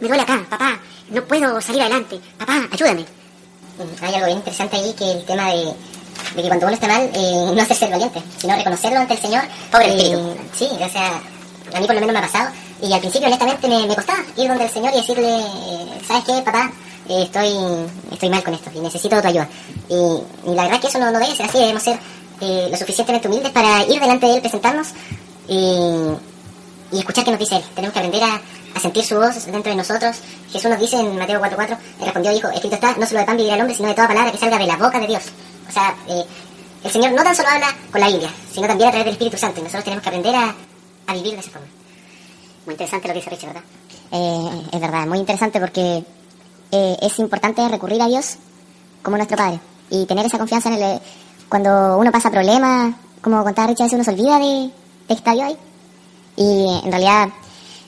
me duele acá, papá, no puedo salir adelante, papá, ayúdame. Mm, Hay algo bien interesante ahí que el tema de, de que cuando uno está mal, eh, no hacerse el valiente, sino reconocerlo ante el Señor. Pobre Eh, espíritu. Sí, o sea, a mí por lo menos me ha pasado. Y al principio, honestamente, me, costaba ir donde el Señor y decirle, eh, ¿sabes qué, papá? Eh, estoy, estoy mal con esto y necesito tu ayuda. Y, la verdad que eso no, no debe ser así, debemos ser eh, lo suficientemente humildes para ir delante de Él, presentarnos y, escuchar qué nos dice Él. Tenemos que aprender a, a sentir su voz dentro de nosotros. Jesús nos dice en Mateo 4.4, Él respondió, dijo, escrito está, no solo de pan vivirá el hombre, sino de toda palabra que salga de la boca de Dios. O sea, el Señor no tan solo habla con la Biblia, sino también a través del Espíritu Santo. Y nosotros tenemos que aprender a, a vivir de esa forma. Muy interesante lo que dice Richard, ¿verdad? Eh, es verdad, muy interesante porque eh, es importante recurrir a Dios como nuestro Padre y tener esa confianza en Él. Cuando uno pasa problemas, como contaba Richard, a veces uno se olvida de, de que está Dios ahí. Y en realidad,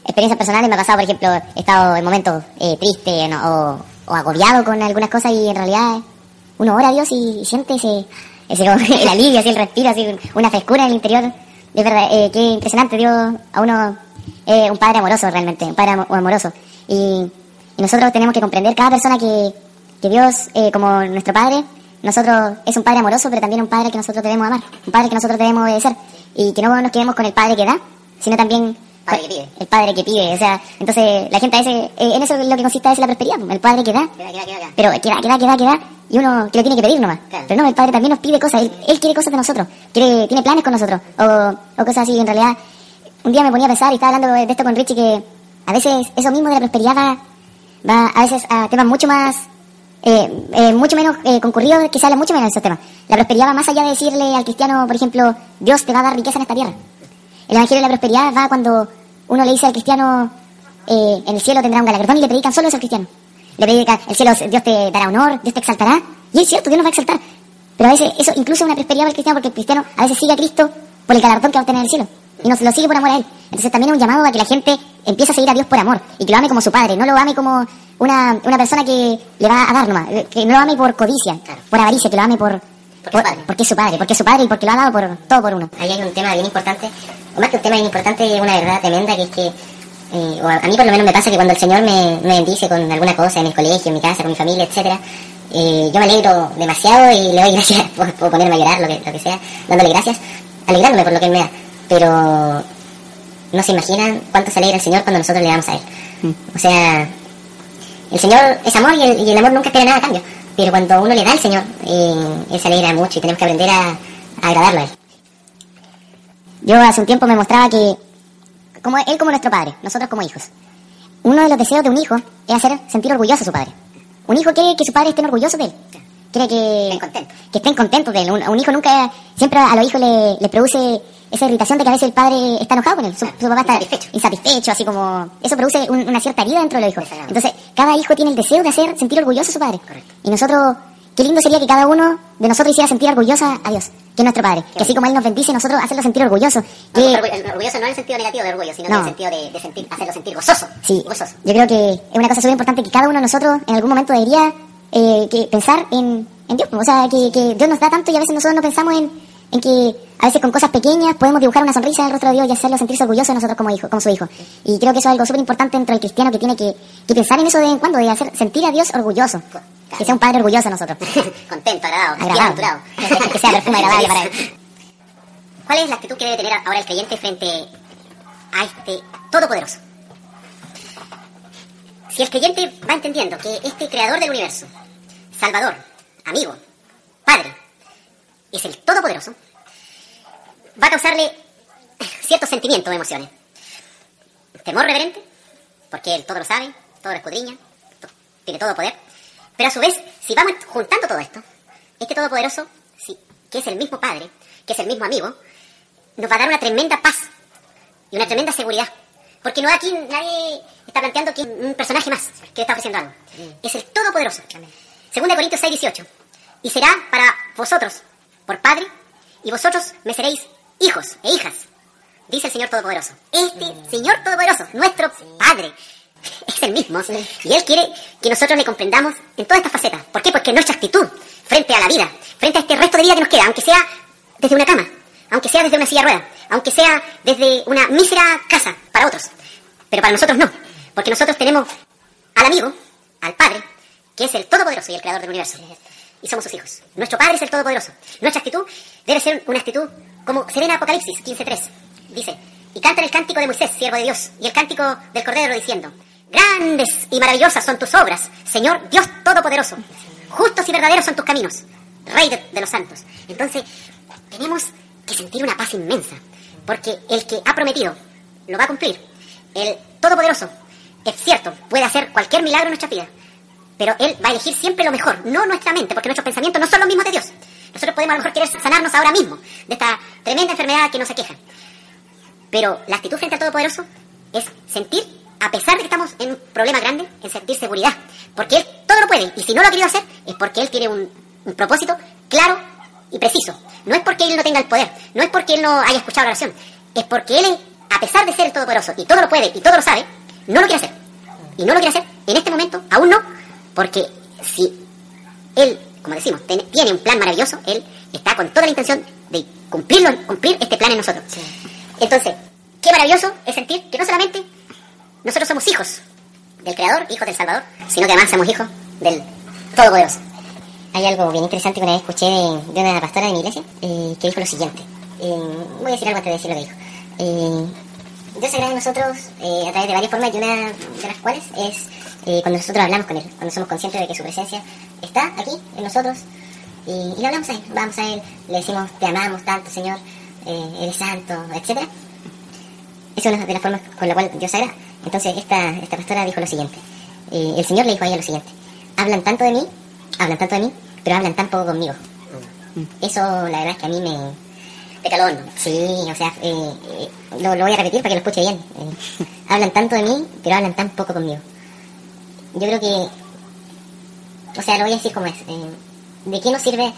experiencias personales me ha pasado, por ejemplo, he estado en momentos eh, tristes ¿no? o, agobiado con algunas cosas y en realidad uno ora a Dios y, siente ese, <laughs> el alivio, así el respiro, así una frescura en el interior. De verdad, eh, qué impresionante Dios a uno, eh, un Padre amoroso realmente, un Padre amo- amoroso. Y, y nosotros tenemos que comprender cada persona que, que Dios, eh, como nuestro Padre, nosotros es un Padre amoroso, pero también un Padre que nosotros debemos amar, un Padre que nosotros debemos obedecer. Y que no nos quedemos con el Padre que da, sino también Padre que pide. el Padre que pide. O sea, entonces la gente a veces, eh, en eso es lo que consiste a veces la prosperidad, el Padre que da, queda, queda, queda. pero que da, que da, que da, que da, y uno que lo tiene que pedir nomás. Claro. Pero no, el Padre también nos pide cosas, él, él quiere cosas de nosotros, quiere, tiene planes con nosotros, o, o cosas así. En realidad, un día me ponía a pensar y estaba hablando de esto con Richie, que a veces eso mismo de la prosperidad va, a veces a temas mucho más, eh, eh, mucho menos eh, concurridos, que se mucho menos de esos temas. La prosperidad va más allá de decirle al cristiano, por ejemplo, Dios te va a dar riqueza en esta tierra. El Evangelio de la Prosperidad va cuando uno le dice al cristiano, eh, en el cielo tendrá un galardón y le predican solo eso al cristiano. Le predican, el cielo, Dios te dará honor, Dios te exaltará. Y es cierto, Dios nos va a exaltar. Pero a veces eso incluso es una prosperidad para el cristiano porque el cristiano a veces sigue a Cristo por el galardón que va a obtener en el cielo. Y no se lo sigue por amor a Él. Entonces también es un llamado a que la gente empiece a seguir a Dios por amor y que lo ame como su padre, no lo ame como una, una persona que le va a dar nomás, eh, que no lo ame por codicia, Claro. por avaricia, que lo ame por, Porque por- porque es su padre, porque es su padre y porque lo ha dado por todo por uno. Ahí hay un tema bien importante, o más que un tema bien importante, una verdad tremenda que es que, eh, o a, a mí por lo menos me pasa que cuando el Señor me, me bendice con alguna cosa en el colegio, en mi casa, con mi familia, etcétera, eh, yo me alegro demasiado y le doy <laughs> gracias, puedo, puedo ponerme a llorar, lo que, lo que sea, dándole gracias, alegrándome por lo que Él me da. Pero no se imaginan cuánto se alegra el Señor cuando nosotros le damos a Él. O sea, el Señor es amor y el, y el amor nunca espera nada a cambio. Pero cuando uno le da al Señor, eh, Él se alegra mucho y tenemos que aprender a, a agradarlo a Él. Yo hace un tiempo me mostraba que, como él como nuestro padre, nosotros como hijos, uno de los deseos de un hijo es hacer sentir orgulloso a su padre. Un hijo quiere que su padre esté orgulloso de él. Quiere que Estén contentos. que estén contentos de él. Un, a un hijo nunca, siempre a los hijos le, le produce esa irritación de que a veces el padre está enojado con él. Su, su papá está Insatisfecho. insatisfecho, así como... Eso produce un- una cierta herida dentro de los hijos. Entonces, cada hijo tiene el deseo de hacer sentir orgulloso a su padre. Correcto. Y nosotros, qué lindo sería que cada uno de nosotros hiciera sentir orgullosa a Dios, que es nuestro padre. Que así como Él nos bendice, nosotros hacerlo sentir orgulloso. No, Que, orgulloso no en el sentido negativo de orgullo, sino en No. el sentido de, de sentir, hacerlo sentir gozoso. Sí, Gozoso. yo creo que es una cosa súper importante que cada uno de nosotros en algún momento debería eh, que pensar en, en Dios. O sea, que, que Dios nos da tanto y a veces nosotros no pensamos en, en que a veces con cosas pequeñas podemos dibujar una sonrisa en el rostro de Dios y hacerlo sentirse orgulloso de nosotros como hijo, como su hijo. Y creo que eso es algo súper importante dentro del cristiano que tiene que, que pensar en eso de vez en cuando, de hacer sentir a Dios orgulloso. Que sea un padre orgulloso de nosotros. <laughs> Contento, agradado, Agradable. que sea perfume agradable para él. <laughs> ¿Cuál es la actitud que debe tener ahora el creyente frente a este Todopoderoso? Si el creyente va entendiendo que este creador del universo, salvador, amigo, padre, es el todopoderoso, va a causarle ciertos sentimientos o emociones. Temor reverente, porque él todo lo sabe, todo lo escudriña, to- tiene todo poder. Pero a su vez, si vamos juntando todo esto, este todopoderoso, sí, que es el mismo padre, que es el mismo amigo, nos va a dar una tremenda paz y una tremenda seguridad. Porque no aquí nadie está planteando que es un personaje más que está ofreciendo algo. Es el Todopoderoso. Segunda Corintios 6, 18. Y será para vosotros por Padre, y vosotros me seréis hijos e hijas, dice el Señor Todopoderoso. Este Señor Todopoderoso, nuestro Padre, es <laughs> el mismo. Y Él quiere que nosotros le comprendamos en todas estas facetas. ¿Por qué? Porque nuestra actitud frente a la vida, frente a este resto de vida que nos queda, aunque sea desde una cama, aunque sea desde una silla de ruedas, aunque sea desde una mísera casa para otros, pero para nosotros no, porque nosotros tenemos al amigo, al Padre, que es el Todopoderoso y el Creador del universo, y somos sus hijos. Nuestro Padre es el Todopoderoso. Nuestra actitud debe ser una actitud como se ve en Apocalipsis 15.3. Dice, y cantan el cántico de Moisés, siervo de Dios, y el cántico del Cordero diciendo, grandes y maravillosas son tus obras, Señor Dios Todopoderoso. Justos y verdaderos son tus caminos, Rey de, los santos. Entonces, tenemos que sentir una paz inmensa, porque el que ha prometido lo va a cumplir. El Todopoderoso, es cierto, puede hacer cualquier milagro en nuestra vida, pero Él va a elegir siempre lo mejor, no nuestra mente, porque nuestros pensamientos no son los mismos de Dios. Nosotros podemos a lo mejor querer sanarnos ahora mismo de esta tremenda enfermedad que nos aqueja. Pero la actitud frente al Todopoderoso es sentir, a pesar de que estamos en un problema grande, en sentir seguridad. Porque Él todo lo puede. Y si no lo ha querido hacer, es porque Él tiene un, un propósito claro y preciso. No es porque Él no tenga el poder. No es porque Él no haya escuchado la oración. Es porque Él, a pesar de ser el Todopoderoso y todo lo puede y todo lo sabe, no lo quiere hacer. Y no lo quiere hacer en este momento, aún no, porque si Él, como decimos, tiene un plan maravilloso, Él está con toda la intención de cumplirlo, cumplir este plan en nosotros. Entonces, qué maravilloso es sentir que no solamente nosotros somos hijos del Creador, hijos del Salvador, sino que además somos hijos del Todopoderoso. Hay algo bien interesante que una vez escuché de, de una pastora de mi iglesia eh, que dijo lo siguiente. Eh, voy a decir algo antes de decir lo que dijo. Eh, Dios se agrada en nosotros eh, a través de varias formas y una de las cuales es eh, cuando nosotros hablamos con Él, cuando somos conscientes de que su presencia está aquí en nosotros y, y le hablamos a Él, vamos a Él, le decimos te amamos tanto Señor, eh, eres santo, etcétera. Esa es una de las formas con la cual Dios agrada. Entonces esta, esta pastora dijo lo siguiente. Eh, el Señor le dijo a ella lo siguiente. Hablan tanto de mí, hablan tanto de mí, pero hablan tan poco conmigo. Eso la verdad es que a mí me... Pecador. Sí, o sea, eh, eh, lo, lo voy a repetir para que lo escuche bien. Eh, <laughs> hablan tanto de mí, pero hablan tan poco conmigo. Yo creo que... O sea, lo voy a decir como es. eh, ¿De qué nos sirve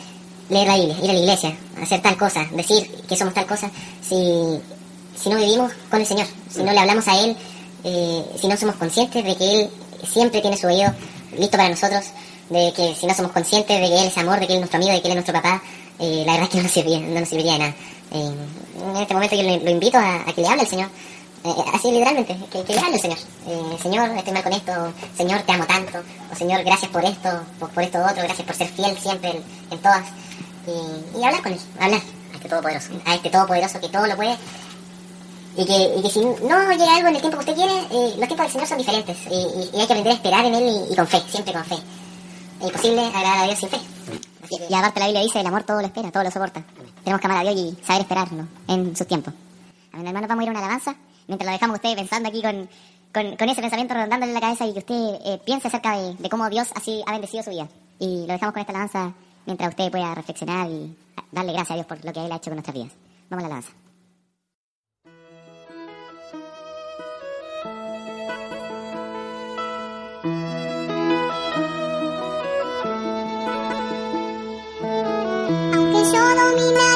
leer la Biblia, ir a la iglesia, hacer tal cosa, decir que somos tal cosa, si, si no vivimos con el Señor, si no le hablamos a Él, eh, si no somos conscientes de que Él siempre tiene su oído listo para nosotros, de que si no somos conscientes de que Él es amor, de que Él es nuestro amigo, de que Él es nuestro papá, eh, la verdad es que no nos serviría, no nos serviría de nada. Eh, en este momento yo lo, lo invito a, a que le hable al Señor. Eh, así literalmente, que, que le hable al Señor. Eh, Señor, estoy mal con esto. Señor, te amo tanto. O Señor, gracias por esto, por, por esto otro. Gracias por ser fiel siempre en, en todas. Y, y hablar con Él, hablar A este Todopoderoso. a este Todopoderoso que todo lo puede. Y que, y que si no llega algo en el tiempo que usted quiere, eh, los tiempos del Señor son diferentes. Y, y- hay que aprender a esperar en Él y, con fe, siempre con fe. Es imposible agradar a Dios sin fe. Así que, Y aparte la Biblia dice, el amor todo lo espera, todo lo soporta. Tenemos que amar a Dios y saber esperarnos en sus tiempos. Amén, hermanos, vamos a ir a una alabanza. Mientras lo dejamos usted pensando aquí con, con, ese pensamiento rondándole en la cabeza y que usted eh, piense acerca de, cómo Dios así ha bendecido su vida. Y lo dejamos con esta alabanza mientras usted pueda reflexionar y darle gracias a Dios por lo que Él ha hecho con nuestras vidas. Vamos a la alabanza. Aunque yo dominara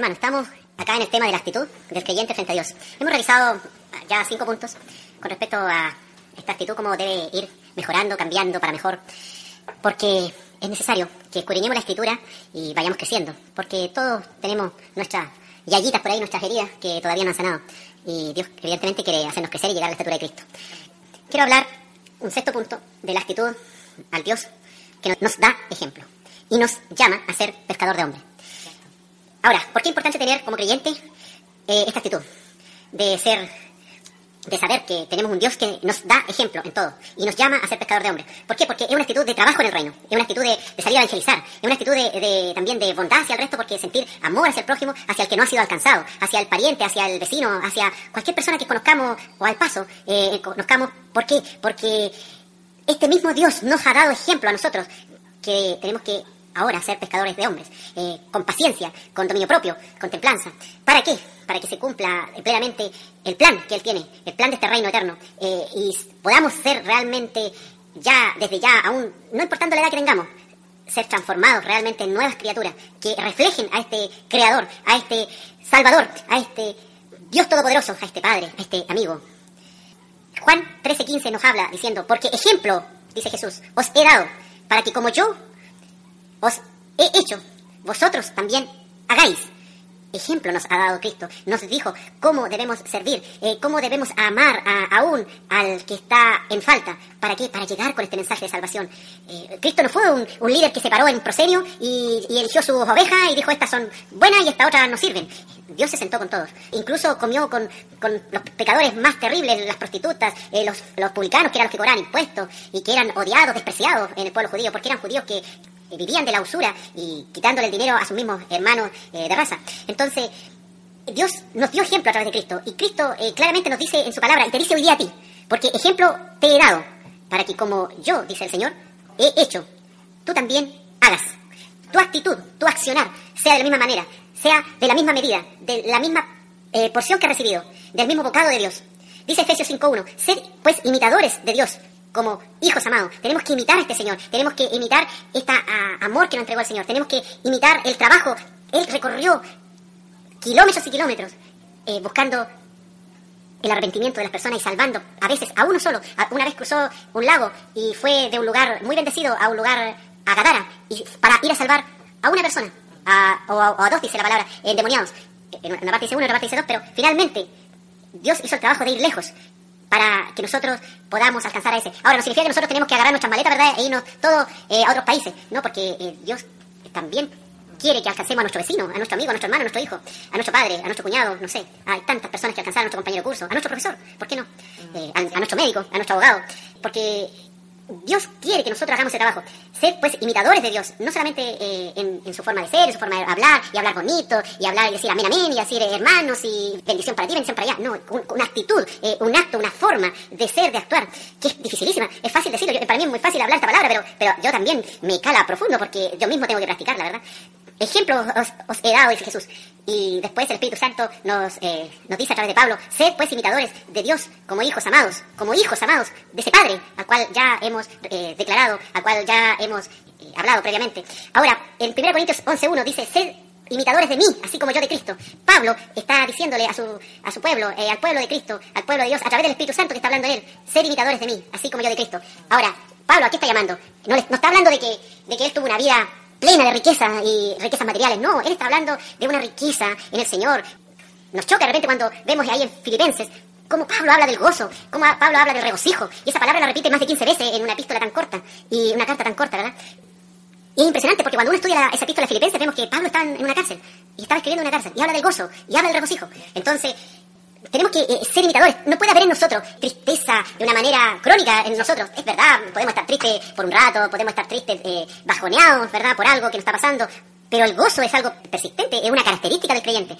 Hermano, estamos acá en el tema de la actitud del creyente frente a Dios. Hemos realizado ya cinco puntos con respecto a esta actitud, cómo debe ir mejorando, cambiando para mejor. Porque es necesario que escudriñemos la escritura y vayamos creciendo. Porque todos tenemos nuestras llaguitas por ahí, nuestras heridas que todavía no han sanado. Y Dios, evidentemente, quiere hacernos crecer y llegar a la estatura de Cristo. Quiero hablar, un sexto punto, de la actitud al Dios que nos da ejemplo y nos llama a ser pescador de hombres. Ahora, ¿por qué es importante tener como creyente eh, esta actitud? De ser, de saber que tenemos un Dios que nos da ejemplo en todo y nos llama a ser pescador de hombres. ¿Por qué? Porque es una actitud de trabajo en el reino, es una actitud de, salir a evangelizar, es una actitud de- también de bondad hacia el resto porque sentir amor hacia el prójimo, hacia el que no ha sido alcanzado, hacia el pariente, hacia el vecino, hacia cualquier persona que conozcamos o al paso eh, conozcamos. ¿Por qué? Porque este mismo Dios nos ha dado ejemplo a nosotros que tenemos que ahora ser pescadores de hombres, eh, con paciencia, con dominio propio, con templanza. ¿Para qué? Para que se cumpla plenamente el plan que Él tiene, el plan de este reino eterno, eh, y podamos ser realmente ya, desde ya, aún, no importando la edad que tengamos, ser transformados realmente en nuevas criaturas que reflejen a este Creador, a este Salvador, a este Dios Todopoderoso, a este Padre, a este amigo, Juan 13:15 nos habla diciendo, porque ejemplo, dice Jesús, os he dado, para que como yo os he hecho, vosotros también hagáis. Ejemplo nos ha dado Cristo, nos dijo cómo debemos servir, eh, cómo debemos amar a- aún al que está en falta. ¿Para qué? Para llegar con este mensaje de salvación. Eh, Cristo no fue un, un líder que se paró en un proscenio y, y eligió sus ovejas y dijo estas son buenas y estas otras no sirven. Dios se sentó con todos. Incluso comió con, con los pecadores más terribles, las prostitutas, eh, los, los publicanos, que eran los que cobraban impuestos y que eran odiados, despreciados en el pueblo judío, porque eran judíos que vivían de la usura y quitándole el dinero a sus mismos hermanos eh, de raza. Entonces, Dios nos dio ejemplo a través de Cristo. Y Cristo eh, claramente nos dice en su palabra, y te dice hoy día a ti, porque ejemplo te he dado, para que como yo, dice el Señor, he hecho, tú también hagas. Tu actitud, tu accionar, sea de la misma manera, sea de la misma medida, de la misma eh, porción que has recibido, del mismo bocado de Dios. Dice Efesios 5.1, sed pues imitadores de Dios, como hijos amados. Tenemos que imitar a este Señor, tenemos que imitar este amor que nos entregó el Señor, tenemos que imitar el trabajo. Él recorrió kilómetros y kilómetros eh, buscando el arrepentimiento de las personas y salvando a veces a uno solo. Una vez cruzó un lago y fue de un lugar muy bendecido a un lugar a Gadara y para ir a salvar a una persona a- o, a, o a dos, dice la palabra, endemoniados. En una parte dice uno, en otra parte dice dos, pero finalmente Dios hizo el trabajo de ir lejos para que nosotros podamos alcanzar a ese. Ahora, no significa que nosotros tenemos que agarrar nuestras maletas, ¿verdad? E irnos todos eh, a otros países, ¿no? Porque eh, Dios también quiere que alcancemos a nuestro vecino, a nuestro amigo, a nuestro hermano, a nuestro hijo, a nuestro padre, a nuestro cuñado, no sé. Hay tantas personas que alcanzar a nuestro compañero de curso, a nuestro profesor, ¿por qué no? Eh, a nuestro médico, a nuestro abogado. Porque Dios quiere que nosotros hagamos ese trabajo. Ser, pues, imitadores de Dios. No solamente eh, en, en su forma de ser, en su forma de hablar, y hablar bonito, y hablar y decir amén, amén, y decir eh, hermanos, y bendición para ti, bendición para allá. No, un- una actitud, eh, un acto, una forma de ser, de actuar, que es dificilísima. Es fácil decirlo. Yo- para mí es muy fácil hablar esta palabra, pero, pero yo también me cala profundo porque yo mismo tengo que practicarla, ¿verdad? Ejemplo os, os he dado, dice Jesús. Y después el Espíritu Santo nos, eh, nos dice a través de Pablo, sed pues imitadores de Dios como hijos amados, como hijos amados de ese Padre, al cual ya hemos eh, declarado, al cual ya hemos eh, hablado previamente. Ahora, en 1 Corintios 11.1 dice, sed imitadores de mí, así como yo de Cristo. Pablo está diciéndole a su, a su pueblo, eh, al pueblo de Cristo, al pueblo de Dios, a través del Espíritu Santo que está hablando él, ser imitadores de mí, así como yo de Cristo. Ahora, Pablo, ¿a qué está llamando? No, no está hablando de que, de que él tuvo una vida plena de riqueza y riquezas materiales, no, él está hablando de una riqueza en el Señor. Nos choca de repente cuando vemos ahí en Filipenses cómo Pablo habla del gozo, cómo Pablo habla del regocijo, y esa palabra la repite más de 15 veces en una epístola tan corta, y una carta tan corta, ¿verdad? Y es impresionante porque cuando uno estudia la- esa epístola de Filipenses vemos que Pablo está en en una cárcel, y estaba escribiendo en una cárcel, y habla del gozo, y habla del regocijo. Entonces, tenemos que eh, ser imitadores. No puede haber en nosotros tristeza de una manera crónica en nosotros. Es verdad, podemos estar tristes por un rato, podemos estar tristes, eh, bajoneados, ¿verdad? Por algo que nos está pasando. Pero el gozo es algo persistente, es una característica del creyente.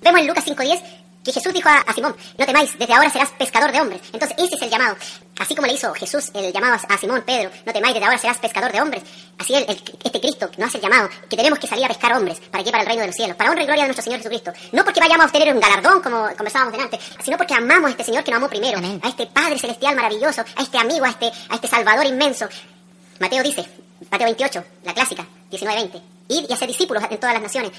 Vemos en Lucas 5.10 que Jesús dijo a, a Simón, no temáis, desde ahora serás pescador de hombres. Entonces ese es el llamado. Así como le hizo Jesús el llamado a, a Simón, Pedro, no temáis, desde ahora serás pescador de hombres. Así el, el- este Cristo nos hace el llamado, que tenemos que salir a pescar hombres. ¿Para qué? Para el reino de los cielos, para honra y gloria de nuestro Señor Jesucristo. No porque vayamos a obtener un galardón, como conversábamos delante, sino porque amamos a este Señor que nos amó primero, Amén. a este Padre Celestial maravilloso, a este amigo, a este, a este Salvador inmenso. Mateo dice, Mateo 28, la clásica, 19-20, id y hacer discípulos en todas las naciones.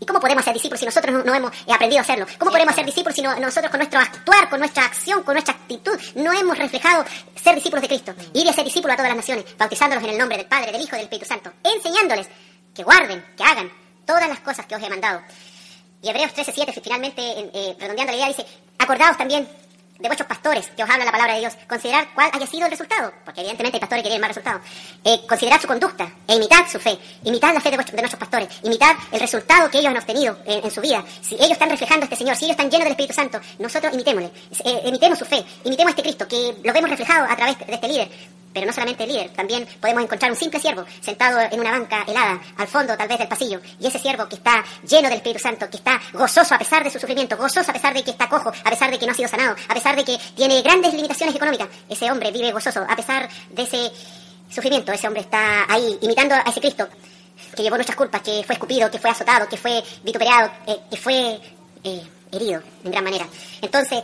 ¿Y cómo podemos ser discípulos si nosotros no, hemos eh, aprendido a hacerlo? ¿Cómo podemos ser discípulos si no- nosotros con nuestro actuar, con nuestra acción, con nuestra actitud, no hemos reflejado ser discípulos de Cristo? Ir y hacer discípulos a todas las naciones, bautizándolos en el nombre del Padre, del Hijo y del Espíritu Santo, enseñándoles que guarden, que hagan todas las cosas que os he mandado. Y Hebreos 13:7 finalmente, en- eh, redondeando la idea, dice, acordaos también de vuestros pastores que os hablan la palabra de Dios. Considerad cuál haya sido el resultado, porque evidentemente hay pastores que tienen más resultados. Eh, considerad su conducta e imitad su fe. Imitad la fe de, vuestros- de nuestros pastores. Imitad el resultado que ellos han obtenido en, en su vida. Si ellos están reflejando a este Señor, si ellos están llenos del Espíritu Santo, nosotros imitémosle. Eh, imitemos su fe. Imitemos a este Cristo, que lo vemos reflejado a través de este líder. Pero no solamente el líder, también podemos encontrar un simple siervo sentado en una banca helada, al fondo tal vez del pasillo, y ese siervo que está lleno del Espíritu Santo, que está gozoso a pesar de su sufrimiento, gozoso a pesar de que está cojo, a pesar de que no ha sido sanado, a pesar de que tiene grandes limitaciones económicas, ese hombre vive gozoso a pesar de ese sufrimiento, ese hombre está ahí imitando a ese Cristo que llevó nuestras culpas, que fue escupido, que fue azotado, que fue vituperado, eh, que fue eh, herido en gran manera. Entonces,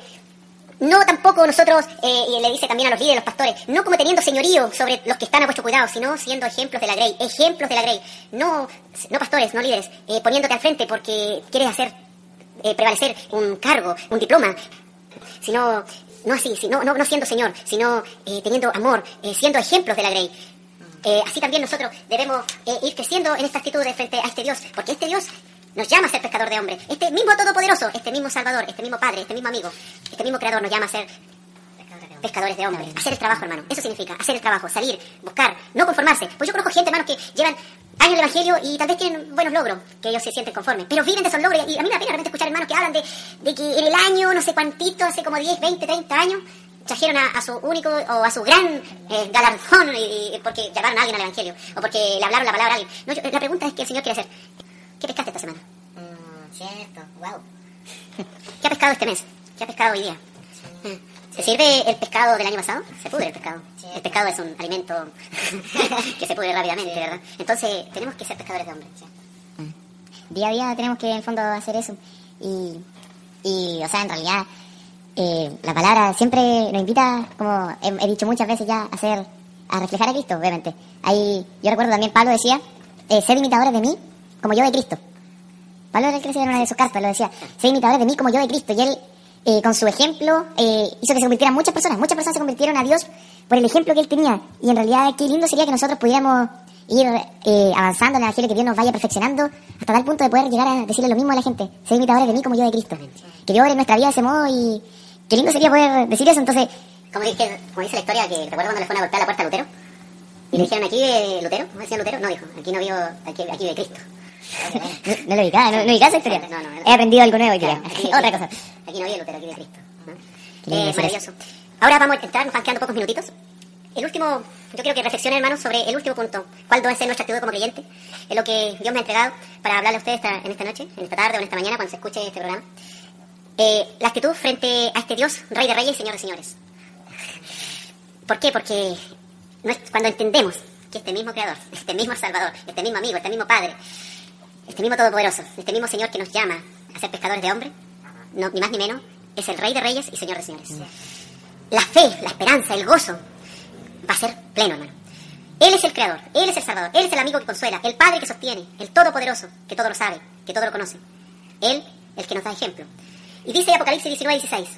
no tampoco nosotros, eh, y le dice también a los líderes, los pastores, no como teniendo señorío sobre los que están a vuestro cuidado, sino siendo ejemplos de la grey, ejemplos de la grey. No, no pastores, no líderes, eh, poniéndote al frente porque quieres hacer eh, prevalecer un cargo, un diploma, sino, no así, sino, no, no siendo señor, sino eh, teniendo amor, eh, siendo ejemplos de la grey. Eh, así también nosotros debemos ir creciendo en esta actitud de frente a este Dios, porque este Dios nos llama a ser pescador de hombres. Este mismo Todopoderoso, este mismo Salvador, este mismo Padre, este mismo amigo, este mismo Creador nos llama a ser pescadores de hombres. Hacer el trabajo, hermano. Eso significa hacer el trabajo, salir, buscar, no conformarse. Pues yo conozco gente, hermano, que llevan años el Evangelio y tal vez tienen buenos logros, que ellos se sienten conformes, pero viven de esos logros. Y a mí me da pena de repente escuchar hermanos que hablan de, de que en el año, no sé cuántito, hace como 10, 20, 30 años, trajeron a, a su único o a su gran eh, galardón y- y porque llevaron a alguien al Evangelio o porque le hablaron la palabra a alguien. No, yo- la pregunta es que el Señor quiere hacer. ¿Qué pescaste esta semana? Mm, cierto, wow. <laughs> ¿Qué ha pescado este mes? ¿Qué ha pescado hoy día? ¿Se sirve el pescado del año pasado? Se pudre el pescado. Sí. El pescado es un alimento <laughs> que se pudre rápidamente, ¿verdad? Entonces, tenemos que ser pescadores de hombres. Día a día tenemos que en el fondo hacer eso. Y, y o sea, en realidad, eh, la palabra siempre nos invita, como he, he dicho muchas veces ya, a hacer, a reflejar a Cristo, obviamente. Ahí, yo recuerdo también Pablo decía, eh, ser imitadores de mí como yo de Cristo. Pablo el que decía en una de sus cartas, lo decía, ser imitadores de mí como yo de Cristo. Y él, eh, con su ejemplo, eh, hizo que se convirtieran muchas personas. Muchas personas se convirtieron a Dios por el ejemplo que él tenía. Y en realidad, qué lindo sería que nosotros pudiéramos ir eh, avanzando en el Evangelio, que Dios nos vaya perfeccionando hasta tal punto de poder llegar a decirle lo mismo a la gente. Ser imitadores de mí como yo de Cristo. Que Dios obre nuestra vida de ese modo y qué lindo sería poder decir eso. Entonces, Como dice, como dice la historia, que recuerdo cuando le fueron a golpear la puerta a Lutero. Y le dijeron, ¿aquí vive Lutero? ¿No decía Lutero? No, dijo, aquí no vivo, aquí, aquí vive Cristo. No, lo ubicaba, no, no ubicaba esa historia. No, no. He aprendido algo nuevo hoy día. <laughs> Otra cosa. Aquí no vive Lutero, aquí vive Cristo. Eh, maravilloso. Ahora vamos a entrar, nos van quedando pocos minutitos. El último, yo quiero que reflexionen, hermanos, sobre el último punto. ¿Cuál debe ser nuestra actitud como creyente? Es lo que Dios me ha entregado para hablarle a ustedes esta- en esta noche, en esta tarde o en esta mañana, cuando se escuche este programa. Eh, la actitud frente a este Dios, Rey de Reyes y Señor de Señores. ¿Por qué? Porque cuando entendemos que este mismo Creador, este mismo Salvador, este mismo amigo, este mismo Padre, este mismo Todopoderoso, este mismo Señor que nos llama a ser pescadores de hombres, no, ni más ni menos, es el Rey de Reyes y Señor de Señores. La fe, la esperanza, el gozo va a ser pleno, hermano. Él es el Creador, Él es el Salvador, Él es el amigo que consuela, el Padre que sostiene, el Todopoderoso que todo lo sabe, que todo lo conoce. Él, el que nos da ejemplo. Y dice Apocalipsis 19, 16.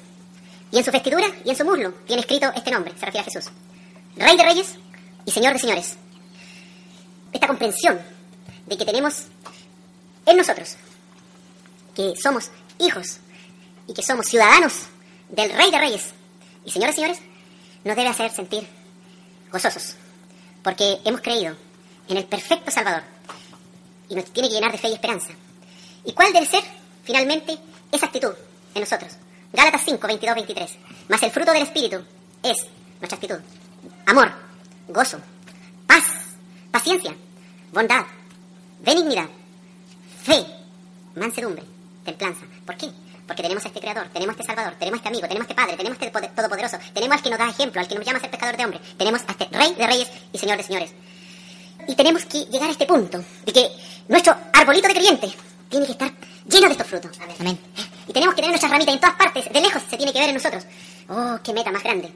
Y en su vestidura y en su muslo tiene escrito este nombre, se refiere a Jesús. Rey de reyes y Señor de señores. Esta comprensión de que tenemos en nosotros, que somos hijos y que somos ciudadanos del Rey de Reyes y Señor de Señores, nos debe hacer sentir gozosos, porque hemos creído en el perfecto Salvador y nos tiene que llenar de fe y esperanza. ¿Y cuál debe ser, finalmente, esa actitud en nosotros? Gálatas 5, 22, 23. Mas el fruto del Espíritu es nuestra actitud. Amor, gozo, paz, paciencia, bondad, benignidad, fe, mansedumbre, templanza. ¿Por qué? Porque tenemos a este Creador, tenemos a este Salvador, tenemos a este amigo, tenemos a este Padre, tenemos a este poder- Todopoderoso, tenemos al que nos da ejemplo, al que nos llama a ser pescador de hombres, tenemos a este Rey de Reyes y Señor de Señores. Y tenemos que llegar a este punto de que nuestro arbolito de creyente tiene que estar lleno de estos frutos. Amén. Y tenemos que tener nuestras ramitas en todas partes, de lejos se tiene que ver en nosotros. Oh, qué meta más grande.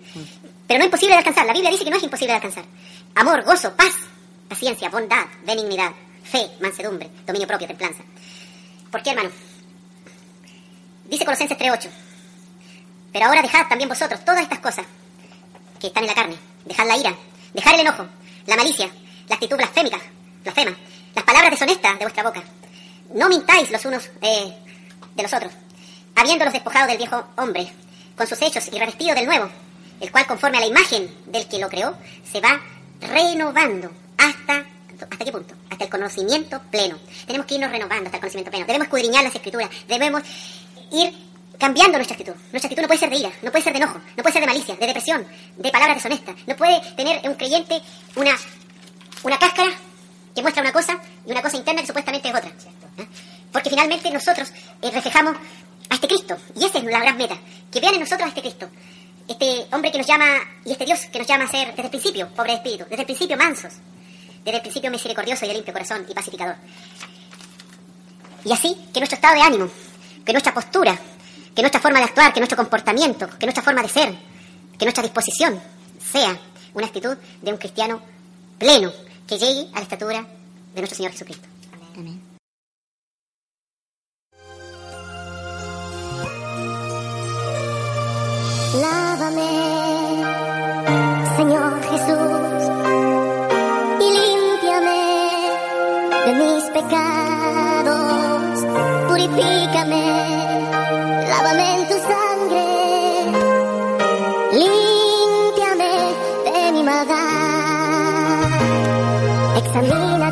Pero no es imposible de alcanzar. La Biblia dice que no es imposible de alcanzar. Amor, gozo, paz, paciencia, bondad, benignidad, fe, mansedumbre, dominio propio, templanza. ¿Por qué, hermano? Dice Colosenses 3.8. Pero ahora dejad también vosotros todas estas cosas que están en la carne. Dejad la ira, dejad el enojo, la malicia, la actitud blasfémica, blasfema, las palabras deshonestas de vuestra boca. No mintáis los unos eh, de los otros, habiéndolos despojado del viejo hombre, con sus hechos y revestido del nuevo, el cual conforme a la imagen del que lo creó, se va renovando hasta... ¿Hasta qué punto? Hasta el conocimiento pleno. Tenemos que irnos renovando hasta el conocimiento pleno. Debemos escudriñar las escrituras. Debemos ir cambiando nuestra actitud. Nuestra actitud no puede ser de ira, no puede ser de enojo, no puede ser de malicia, de depresión, de palabras deshonestas. No puede tener un creyente una, una cáscara que muestra una cosa y una cosa interna que supuestamente es otra. ¿eh? Porque finalmente nosotros eh, reflejamos a este Cristo. Y esa es la gran meta. Que vean en nosotros a este Cristo. Este hombre que nos llama, y este Dios que nos llama a ser desde el principio, pobre de espíritu, desde el principio mansos, desde el principio misericordioso y de limpio corazón y pacificador. Y así que nuestro estado de ánimo, que nuestra postura, que nuestra forma de actuar, que nuestro comportamiento, que nuestra forma de ser, que nuestra disposición sea una actitud de un cristiano pleno, que llegue a la estatura de nuestro Señor Jesucristo. Amén. Lávame, Señor pecados. Purifícame, lávame en tu sangre. Límpiame de mi maldad. Examina,